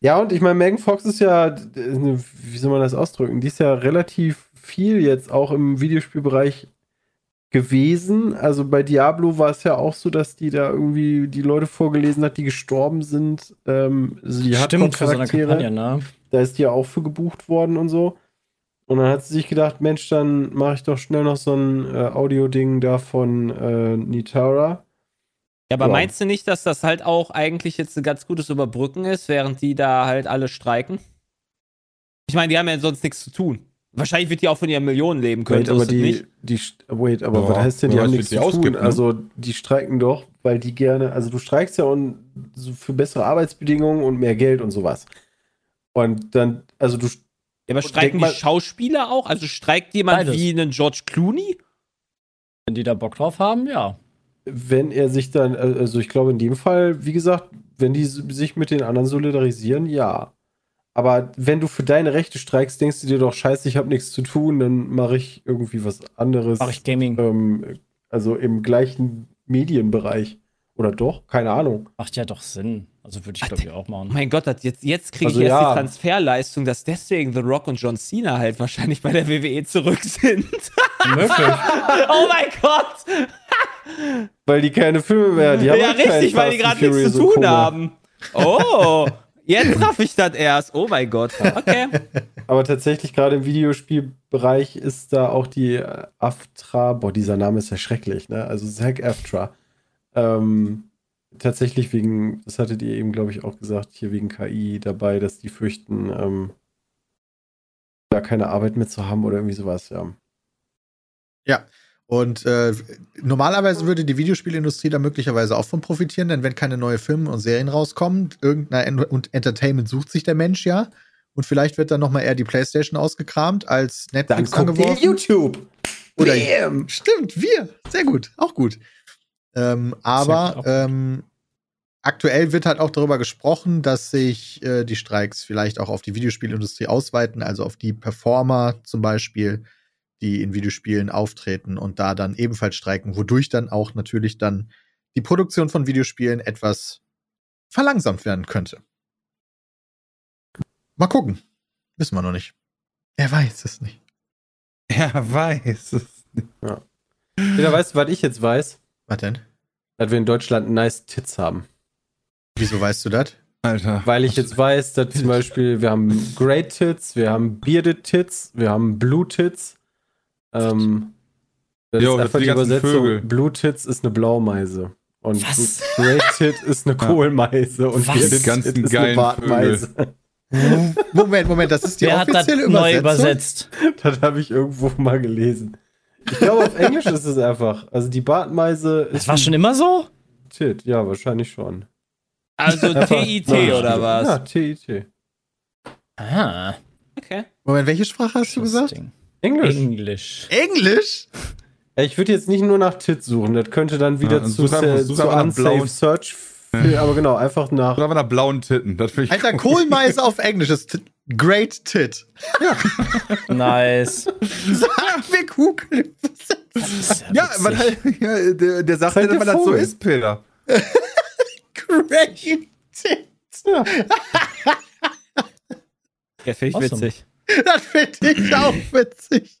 C: Ja, und ich meine, Megan Fox ist ja, äh, wie soll man das ausdrücken? Die ist ja relativ viel jetzt auch im Videospielbereich gewesen. Also bei Diablo war es ja auch so, dass die da irgendwie die Leute vorgelesen hat, die gestorben sind. Ähm, die
D: Stimmt, für so eine
C: Hardcore-Charaktere.
D: Kampagne, ne?
C: Da ist die ja auch für gebucht worden und so. Und dann hat sie sich gedacht, Mensch, dann mache ich doch schnell noch so ein äh, Audio-Ding da von äh, Nitara.
E: Ja, aber
C: Ja.
E: meinst du nicht, dass das halt auch eigentlich jetzt ein ganz gutes Überbrücken ist, während die da halt alle streiken? Ich meine, die haben ja sonst nichts zu tun. Wahrscheinlich wird die auch von ihren Millionen leben können.
C: Wait, aber die,
E: nicht.
C: die, wait, aber
F: Ja,
C: was heißt denn, die haben nichts zu tun?
F: ausgibt, ne?
C: Also, die streiken doch, weil die gerne, also du streikst ja und so für bessere Arbeitsbedingungen und mehr Geld und sowas. Und dann, also du,
E: Ja, aber streiken
C: mal-
E: die Schauspieler auch? Also streikt jemand
D: Beides.
E: wie einen George Clooney?
D: Wenn die da Bock drauf haben, ja.
C: wenn er sich dann, also ich glaube in dem Fall, wie gesagt, wenn die sich mit den anderen solidarisieren, ja. Aber wenn du für deine Rechte streikst, denkst du dir doch, scheiße, ich habe nichts zu tun, dann mache ich irgendwie was anderes.
D: Mach ich Gaming.
C: ähm, also im gleichen Medienbereich. Oder doch? Keine Ahnung.
D: Macht ja doch Sinn. Also würde ich, glaube ich, auch machen.
E: Oh mein Gott, das jetzt, jetzt kriege
C: Also
E: ich erst
C: ja.
E: die Transferleistung, dass deswegen The Rock und John Cena halt wahrscheinlich bei der WWE zurück sind. *laughs*
D: Möglich.
E: oh mein Gott!
C: Weil die keine Filme mehr, die haben
E: ja, richtig, weil die gerade nichts zu tun haben. Oh, jetzt raff ich das erst. Oh mein Gott. Okay. *laughs*
C: Aber tatsächlich gerade im Videospielbereich ist da auch die äh, AFTRA, boah, dieser Name ist ja schrecklich, ne? Also Zack AFTRA. Ähm, tatsächlich wegen, das hattet ihr eben, glaube ich, auch gesagt, hier wegen KI dabei, dass die fürchten, ähm, da keine Arbeit mehr zu haben oder irgendwie sowas, ja.
B: Und äh, normalerweise würde die Videospielindustrie da möglicherweise auch von profitieren, denn wenn keine neue Filme und Serien rauskommen, irgendein En und Entertainment sucht sich der Mensch ja. Und vielleicht wird dann noch mal eher die Playstation ausgekramt als
C: Dann
B: Netflix
C: ihr
B: angeworfen.
C: YouTube.
B: Oder
C: Bam.
B: Stimmt, wir. Sehr gut, auch gut. Ähm, aber
D: gut, auch gut.
B: ähm, aktuell wird halt auch darüber gesprochen, dass sich äh, die Streiks vielleicht auch auf die Videospielindustrie ausweiten, also auf die Performer zum Beispiel, die in Videospielen auftreten und da dann ebenfalls streiken, wodurch dann auch natürlich dann die Produktion von Videospielen etwas verlangsamt werden könnte. Mal gucken. Wissen wir noch nicht. Er weiß es nicht.
F: Er weiß es.
C: Jeder weiß, was ich jetzt weiß,
B: Was denn?
C: dass wir in Deutschland nice Tits haben.
B: Wieso weißt du das?
F: Alter.
C: Weil ich jetzt weiß, dass zum *laughs* Beispiel wir haben Great Tits, wir haben Bearded Tits, wir haben Blue Tits. Ähm, das
F: Jo,
C: ist
F: das
C: einfach
F: sind
C: die Übersetzung.
F: Vögel.
C: Blue Tits ist eine Blaumeise. Und
D: Was?
C: Great Tit ist eine. Kohlmeise. Und
D: Was?
C: Bearded
F: Die ganzen
C: Tit ist eine Bartmeise. *laughs*
B: Moment, Moment, das ist die
D: Wer hat das
B: offizielle
D: neu
B: Übersetzung.
D: übersetzt? *laughs*
C: Das habe ich irgendwo mal gelesen. Ich glaube, auf Englisch ist es einfach. Also die Bartmeise ist.
D: Das war schon immer so?
C: Tit. Ja, wahrscheinlich schon.
E: Also *laughs* TIT oder was?
C: Ja, TIT.
D: Ah.
E: Okay.
B: Moment, welche Sprache hast du gesagt?
C: Englisch.
D: Englisch.
B: Englisch?
C: Ja, ich würde jetzt nicht nur nach Tit suchen. Das könnte dann wieder
F: Ja,
C: zu,
F: einfach-
C: zu
F: nach
C: Unsafe Search. führen. Aber genau, einfach nach.
F: Oder aber nach blauen Titten. Das finde ich
B: Alter, Kohlmeise auf *laughs* Englisch ist t- Great Tit.
D: Nice. *laughs*
B: Sag mir Google. *laughs*
F: Ja, weil halt, ja, der, der sagt ja,
C: ihr
F: weil das so ist, Peter.
B: Great Tit.
E: Ja, finde ich
D: Awesome.
E: witzig. *laughs*
B: Das finde ich auch *clears throat* witzig.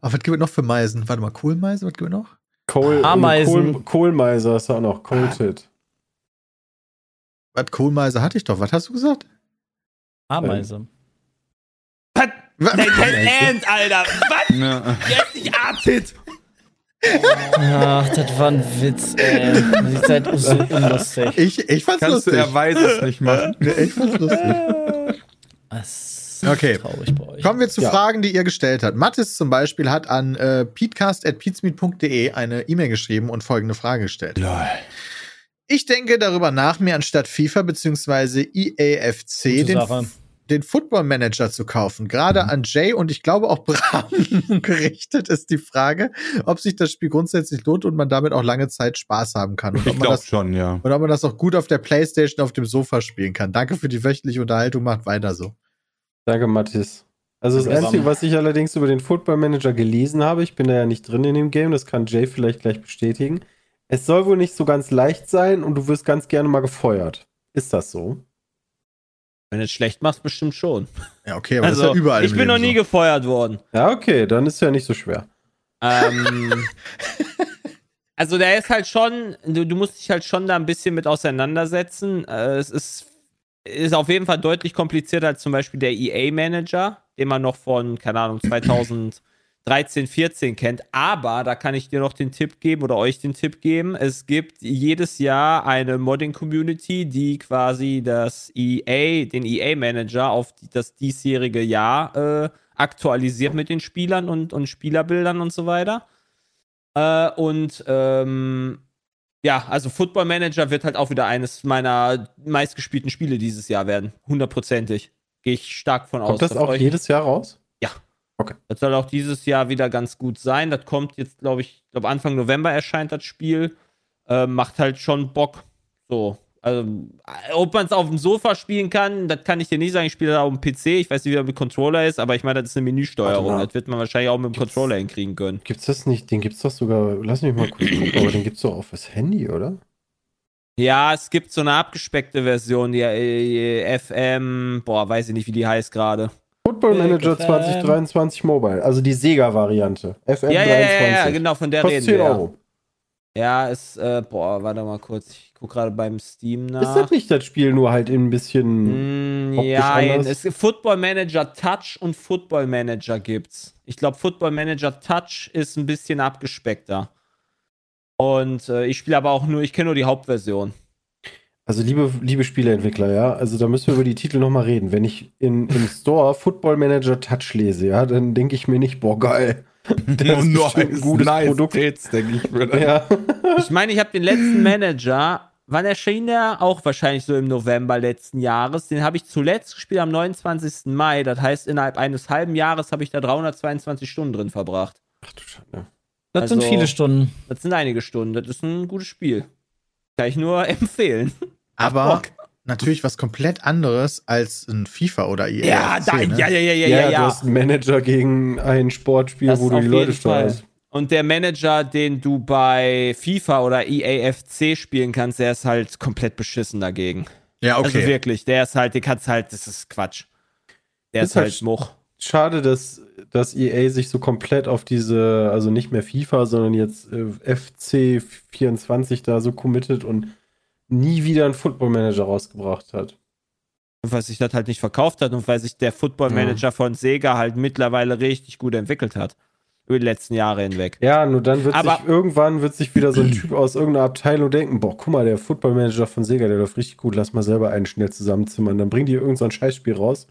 B: Aber *laughs* was gibt es noch für Meisen? Warte mal, Kohlmeise, was gibt es noch?
C: Kohl,
D: Ameisen.
C: Kohl, Kohlmeise ist auch noch. Kohltit.
B: Was, Kohlmeise hatte ich doch. Was hast du gesagt?
D: Ameise.
E: Was?
B: Was?
E: Dein Ernst, Alter. Was?
F: Ja.
E: Jetzt nicht Artit.
D: Ach, das war ein Witz, ey. Ihr seid so unlustig.
B: Ich, ich fand's
F: Kannst du,
B: lustig.
F: er weiß es nicht machen.
B: Ich fand's lustig. *laughs*
D: Das ist
B: Okay.
D: traurig bei euch.
B: Kommen wir zu
C: Ja.
B: Fragen, die ihr gestellt habt. Mathis zum Beispiel hat an äh, peatcast.peatsmeet.de eine E-Mail geschrieben und folgende Frage gestellt. Ich denke darüber nach, mir anstatt FIFA bzw. EAFC den, den Football Manager zu kaufen. Gerade
F: Mhm.
B: an Jay und ich glaube auch Bram *laughs* gerichtet ist die Frage, ob sich das Spiel grundsätzlich lohnt und man damit auch lange Zeit Spaß haben kann. Und ob
F: Ich
B: man
F: glaube
B: das
F: schon, ja.
B: oder ob man das auch gut auf der Playstation auf dem Sofa spielen kann. Danke für die wöchentliche Unterhaltung, macht weiter so.
C: Danke, Mathis. Also das Einzige, was ich allerdings über den Football Manager gelesen habe, ich bin da ja nicht drin in dem Game, das kann Jay vielleicht gleich bestätigen. Es soll wohl nicht so ganz leicht sein und du wirst ganz gerne mal gefeuert. Ist das so?
E: Wenn du es schlecht machst, bestimmt schon.
B: Ja, okay, aber
E: Also,
B: das ist ja überall.
E: ich
B: im
E: bin noch
B: Leben
E: nie
B: so.
E: gefeuert worden.
C: Ja, okay, dann ist ja nicht so schwer.
E: Ähm, *laughs* also der ist halt schon, du, du musst dich halt schon da ein bisschen mit auseinandersetzen. Äh, es ist, ist auf jeden Fall deutlich komplizierter als zum Beispiel der EA-Manager, den man noch von, keine Ahnung, 2013, 14 kennt. Aber da kann ich dir noch den Tipp geben oder euch den Tipp geben. Es gibt jedes Jahr eine Modding-Community, die quasi das EA, den EA-Manager auf das diesjährige Jahr äh, aktualisiert mit den Spielern und, und Spielerbildern und so weiter. Äh, und ähm, ja, also Football Manager wird halt auch wieder eines meiner meistgespielten Spiele dieses Jahr werden. Hundertprozentig. Gehe ich stark von aus.
C: Kommt das
E: Da
C: auch
E: freu ich-
C: jedes Jahr raus?
E: das soll auch dieses Jahr wieder ganz gut sein. Das kommt jetzt, glaube ich, ich glaube Anfang November erscheint das Spiel. Äh, macht halt schon Bock. So. Also, ob man es auf dem Sofa spielen kann, das kann ich dir nicht sagen. Ich spiele das auf dem PC. Ich weiß nicht, wie das mit Controller ist, aber ich meine, das ist eine Menüsteuerung. Das wird man wahrscheinlich auch mit dem
C: Gibt's-
E: Controller hinkriegen können.
C: Gibt's das nicht? Den gibt's doch sogar, lass mich mal kurz gucken, aber den gibt's doch auch fürs Handy, oder?
E: Ja, es gibt so eine abgespeckte Version, die äh, FM, boah, weiß ich nicht, wie die heißt gerade.
C: Football Manager
D: FM.
C: 2023 Mobile, also die Sega-Variante. FM
E: Ja, ja,
C: 23.
E: ja, ja, genau, von der
C: Kostet
E: reden
C: 10
E: wir. ja. Ja, ist, äh, boah, warte mal kurz. Ich gucke gerade beim Steam nach.
C: Ist das nicht das Spiel nur halt in ein bisschen.
E: Mm, ja, es gibt Football Manager Touch und Football Manager gibt's. Ich glaube, Football Manager Touch ist ein bisschen abgespeckter. Und äh, ich spiele aber auch nur, ich kenne nur die Hauptversion.
C: Also liebe, liebe Spieleentwickler, ja, also da müssen wir über die Titel nochmal reden. Wenn ich in, im Store Football Manager Touch lese, ja, dann denke ich mir nicht, boah, geil. *laughs* Das ist
F: Nur
C: ein gutes Produkt.
F: Tits, denke ich.
C: Ja.
E: Ich meine, ich habe den letzten Manager, wann erschien der? Auch wahrscheinlich so im November letzten Jahres. Den habe ich zuletzt gespielt am 29. Mai. Das heißt, innerhalb eines halben Jahres habe ich da 322 Stunden drin verbracht.
C: Ach du Schande.
D: Das
E: Also-
D: sind viele Stunden.
E: Das sind einige Stunden. Das ist ein gutes Spiel. Kann ich nur *laughs* empfehlen.
B: Aber. Natürlich was komplett anderes als ein FIFA oder EA.
E: Ja, da,
B: ne?
E: ja, ja, ja, ja,
C: Ja,
E: ja,
C: du hast einen Manager gegen ein Sportspiel,
E: Das
C: wo du die Leute steuerst.
E: Und der Manager, den du bei FIFA oder EAFC spielen kannst, der ist halt komplett beschissen dagegen.
B: Ja,
E: Also
B: okay.
E: wirklich, der ist halt, den kannst halt, das ist Quatsch. Der
C: Ist
E: ist, halt
C: halt-
E: Much.
C: Schade, dass, dass EA sich so komplett auf diese, also nicht mehr FIFA, sondern jetzt äh, FC 24 da so committet und nie wieder einen Football Manager rausgebracht hat.
E: weil sich das halt nicht verkauft hat und weil sich der Football Manager von Sega halt mittlerweile richtig gut entwickelt hat. Über die letzten Jahre hinweg.
C: Ja, nur dann wird
E: Aber-
C: sich irgendwann wird sich wieder so ein Typ aus irgendeiner Abteilung denken, boah, guck mal, der Football Manager von Sega, der läuft richtig gut, lass mal selber einen schnell zusammenzimmern. Dann bringen die irgendein so ein Scheißspiel raus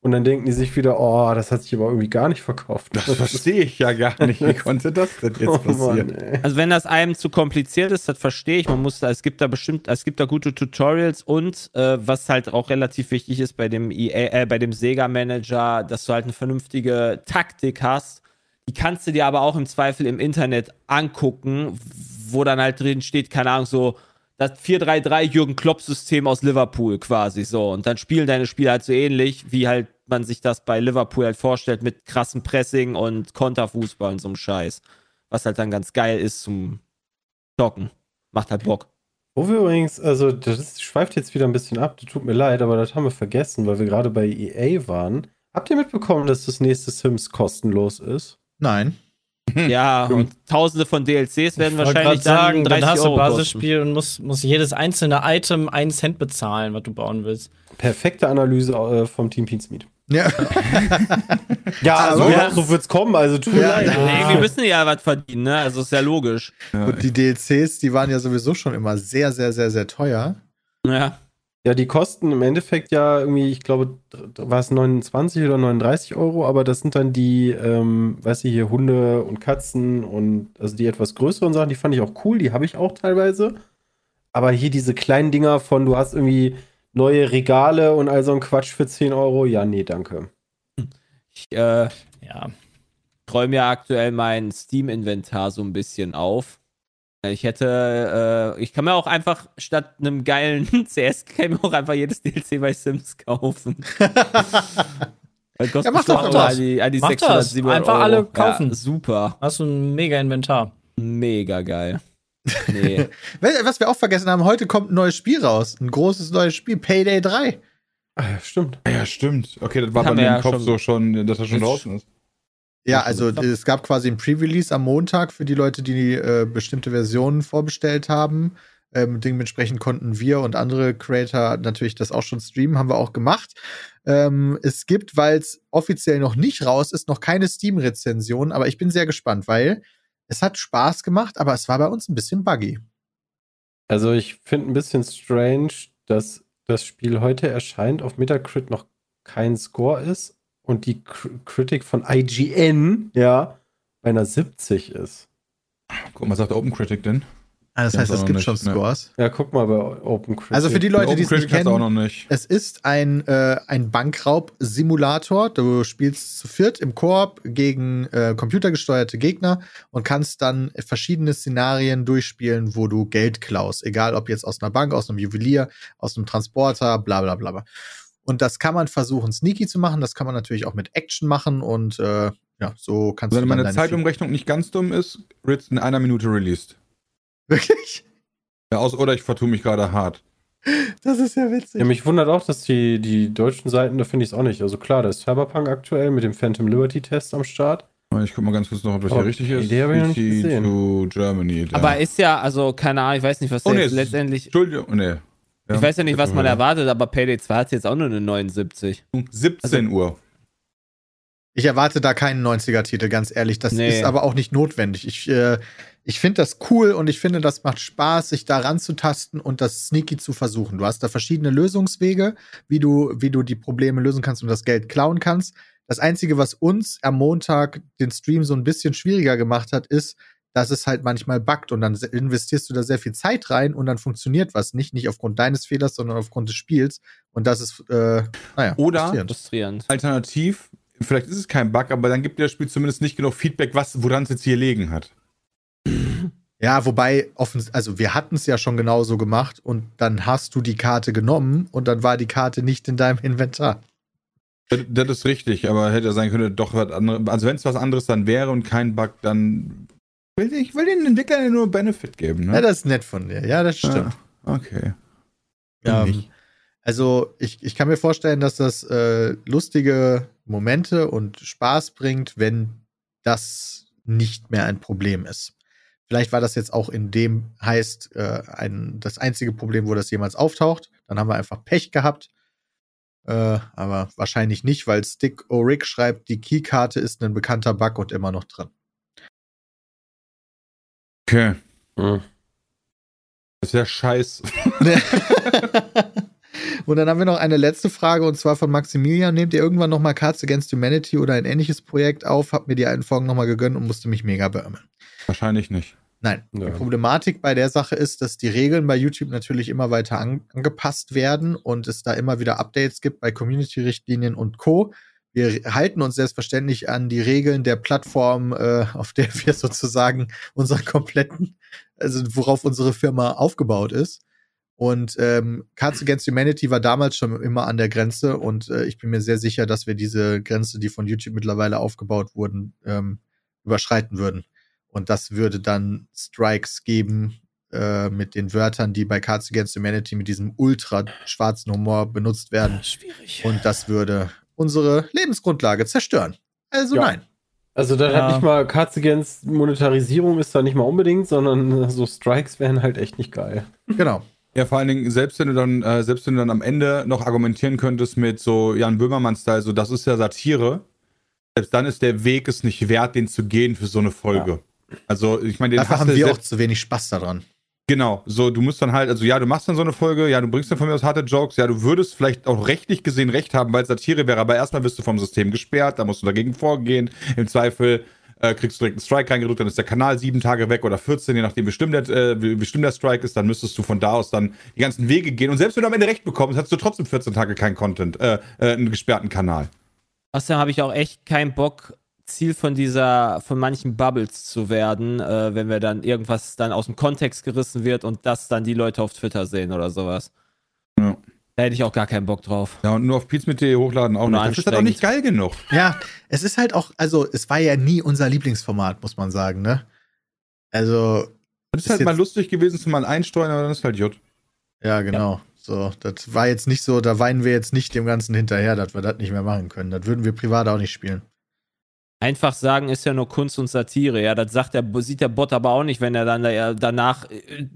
C: und dann denken die sich wieder, oh, das hat sich aber irgendwie gar nicht verkauft.
F: Das verstehe ich ja gar nicht. Wie konnte das denn *laughs* jetzt
C: Oh
F: passieren?
C: Mann.
E: Also wenn das einem zu kompliziert ist, das verstehe ich. Man muss da, es gibt da bestimmt, es gibt da gute Tutorials und äh, was halt auch relativ wichtig ist bei dem EA, äh, bei dem Sega Manager, dass du halt eine vernünftige Taktik hast. Die kannst du dir aber auch im Zweifel im Internet angucken, wo dann halt drin steht, keine Ahnung, so das 4-3-3 Jürgen Klopp-System aus Liverpool quasi so. Und dann spielen deine Spieler halt so ähnlich, wie halt man sich das bei Liverpool halt vorstellt, mit krassem Pressing und Konterfußball und so einem Scheiß. Was halt dann ganz geil ist zum Zocken. Macht halt Bock.
C: Wo wir übrigens, also das schweift jetzt wieder ein bisschen ab, das tut mir leid, aber das haben wir vergessen, weil wir gerade bei EA waren. Habt ihr mitbekommen, dass das nächste Sims kostenlos ist?
B: Nein.
E: Ja, *laughs* und tausende von DLCs werden
D: Ich
E: wahrscheinlich
D: sagen,
E: dann
D: dann
E: 30
D: hast du
E: Euro kosten.
D: Basisspiel und musst, musst jedes einzelne Item einen Cent bezahlen, was du bauen willst.
C: Perfekte Analyse äh, vom Team Peansmeet.
B: Ja. *laughs*
C: Ja, also
B: Aber-
C: ja, so wird's kommen, also tut mir
B: Ja,
C: leid.
B: ja.
E: Nee, Irgendwie müssen ja was verdienen, ne? Also ist ja logisch.
B: Und die DLCs, die waren ja sowieso schon immer sehr, sehr, sehr, sehr teuer.
E: Ja.
C: Ja, die kosten im Endeffekt ja irgendwie, ich glaube, war es 29 oder 39 Euro, aber das sind dann die, ähm, weißt du, hier Hunde und Katzen und also die etwas größeren Sachen, die fand ich auch cool, die habe ich auch teilweise. Aber hier diese kleinen Dinger von, du hast irgendwie neue Regale und all so ein Quatsch für 10 Euro. Ja, nee, danke.
E: Ich äh,
D: Ja.
E: räume ja aktuell mein Steam-Inventar so ein bisschen auf. Ich hätte, äh, ich kann mir auch einfach statt einem geilen *laughs* CS-Game auch einfach jedes DLC bei Sims kaufen. *laughs*
B: Ja, mach doch das.
E: An die, an die
D: Mach
E: 600,
D: das.
E: 700
D: Einfach
E: Euro.
D: alle kaufen.
E: Ja, super.
D: Hast du ein mega Inventar.
E: Mega geil. *laughs* Nee.
B: Was wir auch vergessen haben, heute kommt ein neues Spiel raus. Ein großes neues Spiel, Payday 3.
C: Ah, ja, stimmt.
F: Ja, stimmt. Okay, das war bei mir im
E: ja
F: Kopf
E: schon-
F: so schon, dass er schon draußen ist.
B: Ja, also es gab quasi ein Pre-Release am Montag für die Leute, die äh, bestimmte Versionen vorbestellt haben. Ähm, dementsprechend konnten wir und andere Creator natürlich das auch schon streamen, haben wir auch gemacht. Ähm, es gibt, weil es offiziell noch nicht raus ist, noch keine Steam-Rezension, aber ich bin sehr gespannt, weil es hat Spaß gemacht, aber es war bei uns ein bisschen buggy.
C: Also ich finde ein bisschen strange, dass das Spiel heute erscheint, auf Metacrit noch kein Score ist und die Cr Critic von IGN, ja, bei einer 70 ist.
F: Guck mal, was sagt OpenCritic denn?
B: Ah, das heißt,
F: ist
B: es
F: auch
B: gibt
F: noch
B: schon
F: nicht, ne.
B: Scores.
C: Ja, guck mal bei OpenCritic.
B: Also für die Leute, die es nicht
F: hat's auch
B: kennen,
F: noch nicht.
B: Es ist ein, äh, ein Bankraub-Simulator. Du spielst zu viert im Koop gegen äh, computergesteuerte Gegner und kannst dann verschiedene Szenarien durchspielen, wo du Geld klaust. Egal ob jetzt aus einer Bank, aus einem Juwelier, aus einem Transporter, bla bla bla. bla. Und das kann man versuchen, sneaky zu machen. Das kann man natürlich auch mit Action machen und äh, ja, so kannst
F: Wenn
B: du dann
F: meine Zeitumrechnung nicht ganz dumm ist, wird's in einer Minute released. *laughs*
B: Wirklich?
F: Ja, aus, oder ich vertue mich gerade hart.
B: Das ist ja witzig.
C: Ja, mich wundert auch, dass die, die deutschen Seiten, da finde ich es auch nicht. Also klar, da ist Cyberpunk aktuell mit dem Phantom Liberty Test am Start.
F: Ich guck mal ganz kurz noch, ob das hier richtig ist.
C: die hab ich noch nicht gesehen.
F: to Germany. da.
E: Aber ist ja, also, keine Ahnung, ich weiß nicht, was
F: Oh, nee,
E: letztendlich.
F: Entschuldigung, oh, nee. Ja,
E: ich weiß ja nicht, was man erwartet, aber Payday 2 hat jetzt auch nur eine 79.
F: 17
E: Also-
F: Uhr.
B: Ich erwarte da keinen 90er-Titel, ganz ehrlich. Das
E: Nee.
B: ist aber auch nicht notwendig. Ich, äh, ich finde das cool und ich finde, das macht Spaß, sich da ranzutasten und das sneaky zu versuchen. Du hast da verschiedene Lösungswege, wie du, wie du die Probleme lösen kannst und das Geld klauen kannst. Das Einzige, was uns am Montag den Stream so ein bisschen schwieriger gemacht hat, ist, dass es halt manchmal buggt und dann investierst du da sehr viel Zeit rein und dann funktioniert was nicht, nicht aufgrund deines Fehlers, sondern aufgrund des Spiels. Und das ist, äh, naja,
F: Oder-
B: frustrierend.
E: Frustrierend.
F: Alternativ, vielleicht ist es kein Bug, aber dann gibt dir das Spiel zumindest nicht genug Feedback, was, woran es jetzt hier liegen hat. *clears throat*
B: Ja, wobei, offens also wir hatten es ja schon genauso gemacht und dann hast du die Karte genommen und dann war die Karte nicht in deinem *laughs* Inventar.
F: Das, das ist richtig, aber hätte ja sein können, doch was anderes. Also wenn es was anderes dann wäre und kein Bug, dann will ich will den Entwicklern ja nur Benefit geben,
B: Ja,
F: ne?
B: das ist nett von dir. Ja, das stimmt.
F: Ah, okay.
B: Ähm, also ich, ich kann mir vorstellen, dass das äh, lustige Momente und Spaß bringt, wenn das nicht mehr ein Problem ist. Vielleicht war das jetzt auch in dem heißt äh, ein, das einzige Problem, wo das jemals auftaucht. Dann haben wir einfach Pech gehabt. Äh, aber wahrscheinlich nicht, weil Stick O'Rick schreibt, die Keykarte ist ein bekannter Bug und immer noch drin.
F: Okay.
C: Hm.
F: Das ist ja scheiße. *laughs*
B: und dann haben wir noch eine letzte Frage und zwar von Maximilian. Nehmt ihr irgendwann nochmal Cards Against Humanity oder ein ähnliches Projekt auf? Hab mir die alten Folgen nochmal gegönnt und musste mich mega beömmeln.
F: Wahrscheinlich nicht.
B: Nein.
C: Ja.
B: Die Problematik bei der Sache ist, dass die Regeln bei YouTube natürlich immer weiter an angepasst werden und es da immer wieder Updates gibt bei Community-Richtlinien und Co. Wir halten uns selbstverständlich an die Regeln der Plattform, äh, auf der wir *laughs* sozusagen unseren kompletten, also worauf unsere Firma aufgebaut ist. Und ähm, Cards Against Humanity war damals schon immer an der Grenze und äh, ich bin mir sehr sicher, dass wir diese Grenze, die von YouTube mittlerweile aufgebaut wurden, ähm, überschreiten würden. Und das würde dann Strikes geben äh, mit den Wörtern, die bei Cards Against Humanity mit diesem ultra schwarzen Humor benutzt werden.
D: Schwierig.
B: Und das würde unsere Lebensgrundlage zerstören. Also
C: Ja.
B: nein.
C: Also da
D: Ja.
C: hat nicht mal Cards Against Monetarisierung ist da nicht mal unbedingt, sondern *laughs* so Strikes wären halt echt nicht geil.
B: Genau.
F: Ja, vor allen Dingen, selbst wenn du dann, äh, selbst wenn du dann am Ende noch argumentieren könntest mit so Jan Böhmermann-Style, so das ist ja Satire, selbst dann ist der Weg es nicht wert, den zu gehen für so eine Folge. Also, ich meine, den
B: Dafür
F: hast
B: haben
F: du
B: wir auch zu wenig Spaß daran.
F: Genau, so du musst dann halt, also ja, du machst dann so eine Folge, ja, du bringst dann von mir aus harte Jokes, ja, du würdest vielleicht auch rechtlich gesehen recht haben, weil es Satire wäre, aber erstmal bist du vom System gesperrt, da musst du dagegen vorgehen. Im Zweifel äh, kriegst du direkt einen Strike reingedrückt, dann ist der Kanal sieben Tage weg oder 14, je nachdem, wie schlimm der, äh, wie schlimm der Strike ist, dann müsstest du von da aus dann die ganzen Wege gehen. Und selbst wenn du am Ende recht bekommst, hast du trotzdem 14 Tage keinen Content, äh, äh, einen gesperrten Kanal.
E: Außerdem habe ich auch echt keinen Bock, Ziel von dieser, von manchen Bubbles zu werden, äh, wenn wir dann irgendwas dann aus dem Kontext gerissen wird und das dann die Leute auf Twitter sehen oder sowas.
F: Ja.
E: Da hätte ich auch gar keinen Bock drauf.
F: Ja, und nur auf pizza.de hochladen auch
E: Nur
F: nicht. Das ist halt auch nicht geil genug.
B: Ja, es ist halt auch, also es war ja nie unser Lieblingsformat, muss man sagen, ne? Also,
F: Das ist
B: Ist
F: halt mal lustig gewesen, zu mal einsteuern, aber dann ist halt J.
B: ja, genau. So, das war jetzt nicht so, da weinen wir jetzt nicht dem Ganzen hinterher, dass wir das nicht mehr machen können. Das würden wir privat auch nicht spielen.
E: Einfach sagen ist ja nur Kunst und Satire. Ja, das sagt der, sieht der Bot aber auch nicht, wenn er dann da- danach äh,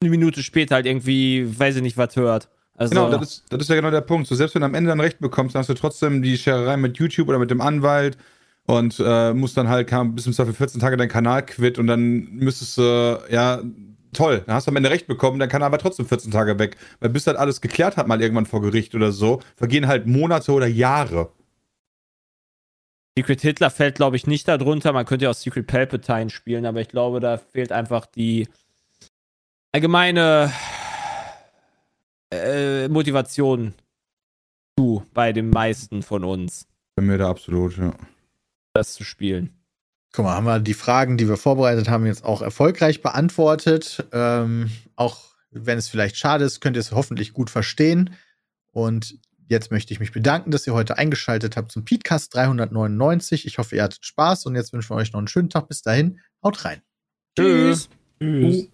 E: eine Minute später halt irgendwie, weiß ich nicht, was hört. Also,
F: Genau, das ist, das ist ja genau der Punkt. So, selbst wenn du am Ende dann recht bekommst, dann hast du trotzdem die Schererei mit YouTube oder mit dem Anwalt und äh, musst dann halt kam, bis im Zweifel 14 Tage deinen Kanal quit und dann müsstest du, ja, toll, dann hast du am Ende recht bekommen, dein Kanal war trotzdem 14 Tage weg. Weil bis das alles geklärt hat, mal irgendwann vor Gericht oder so, vergehen halt Monate oder Jahre.
E: Secret Hitler fällt, glaube ich, nicht darunter. Man könnte ja auch Secret Palpatine spielen, aber ich glaube, da fehlt einfach die allgemeine äh, Motivation zu bei den meisten von uns,
F: Bei mir da absolut, ja.
E: das zu spielen.
B: Guck mal, haben wir die Fragen, die wir vorbereitet haben, jetzt auch erfolgreich beantwortet. Ähm, auch wenn es vielleicht schade ist, könnt ihr es hoffentlich gut verstehen. Und jetzt möchte ich mich bedanken, dass ihr heute eingeschaltet habt zum Podcast 399. Ich hoffe, ihr hattet Spaß und jetzt wünschen wir euch noch einen schönen Tag. Bis dahin, haut rein.
E: Tschüss.
C: Tschüss.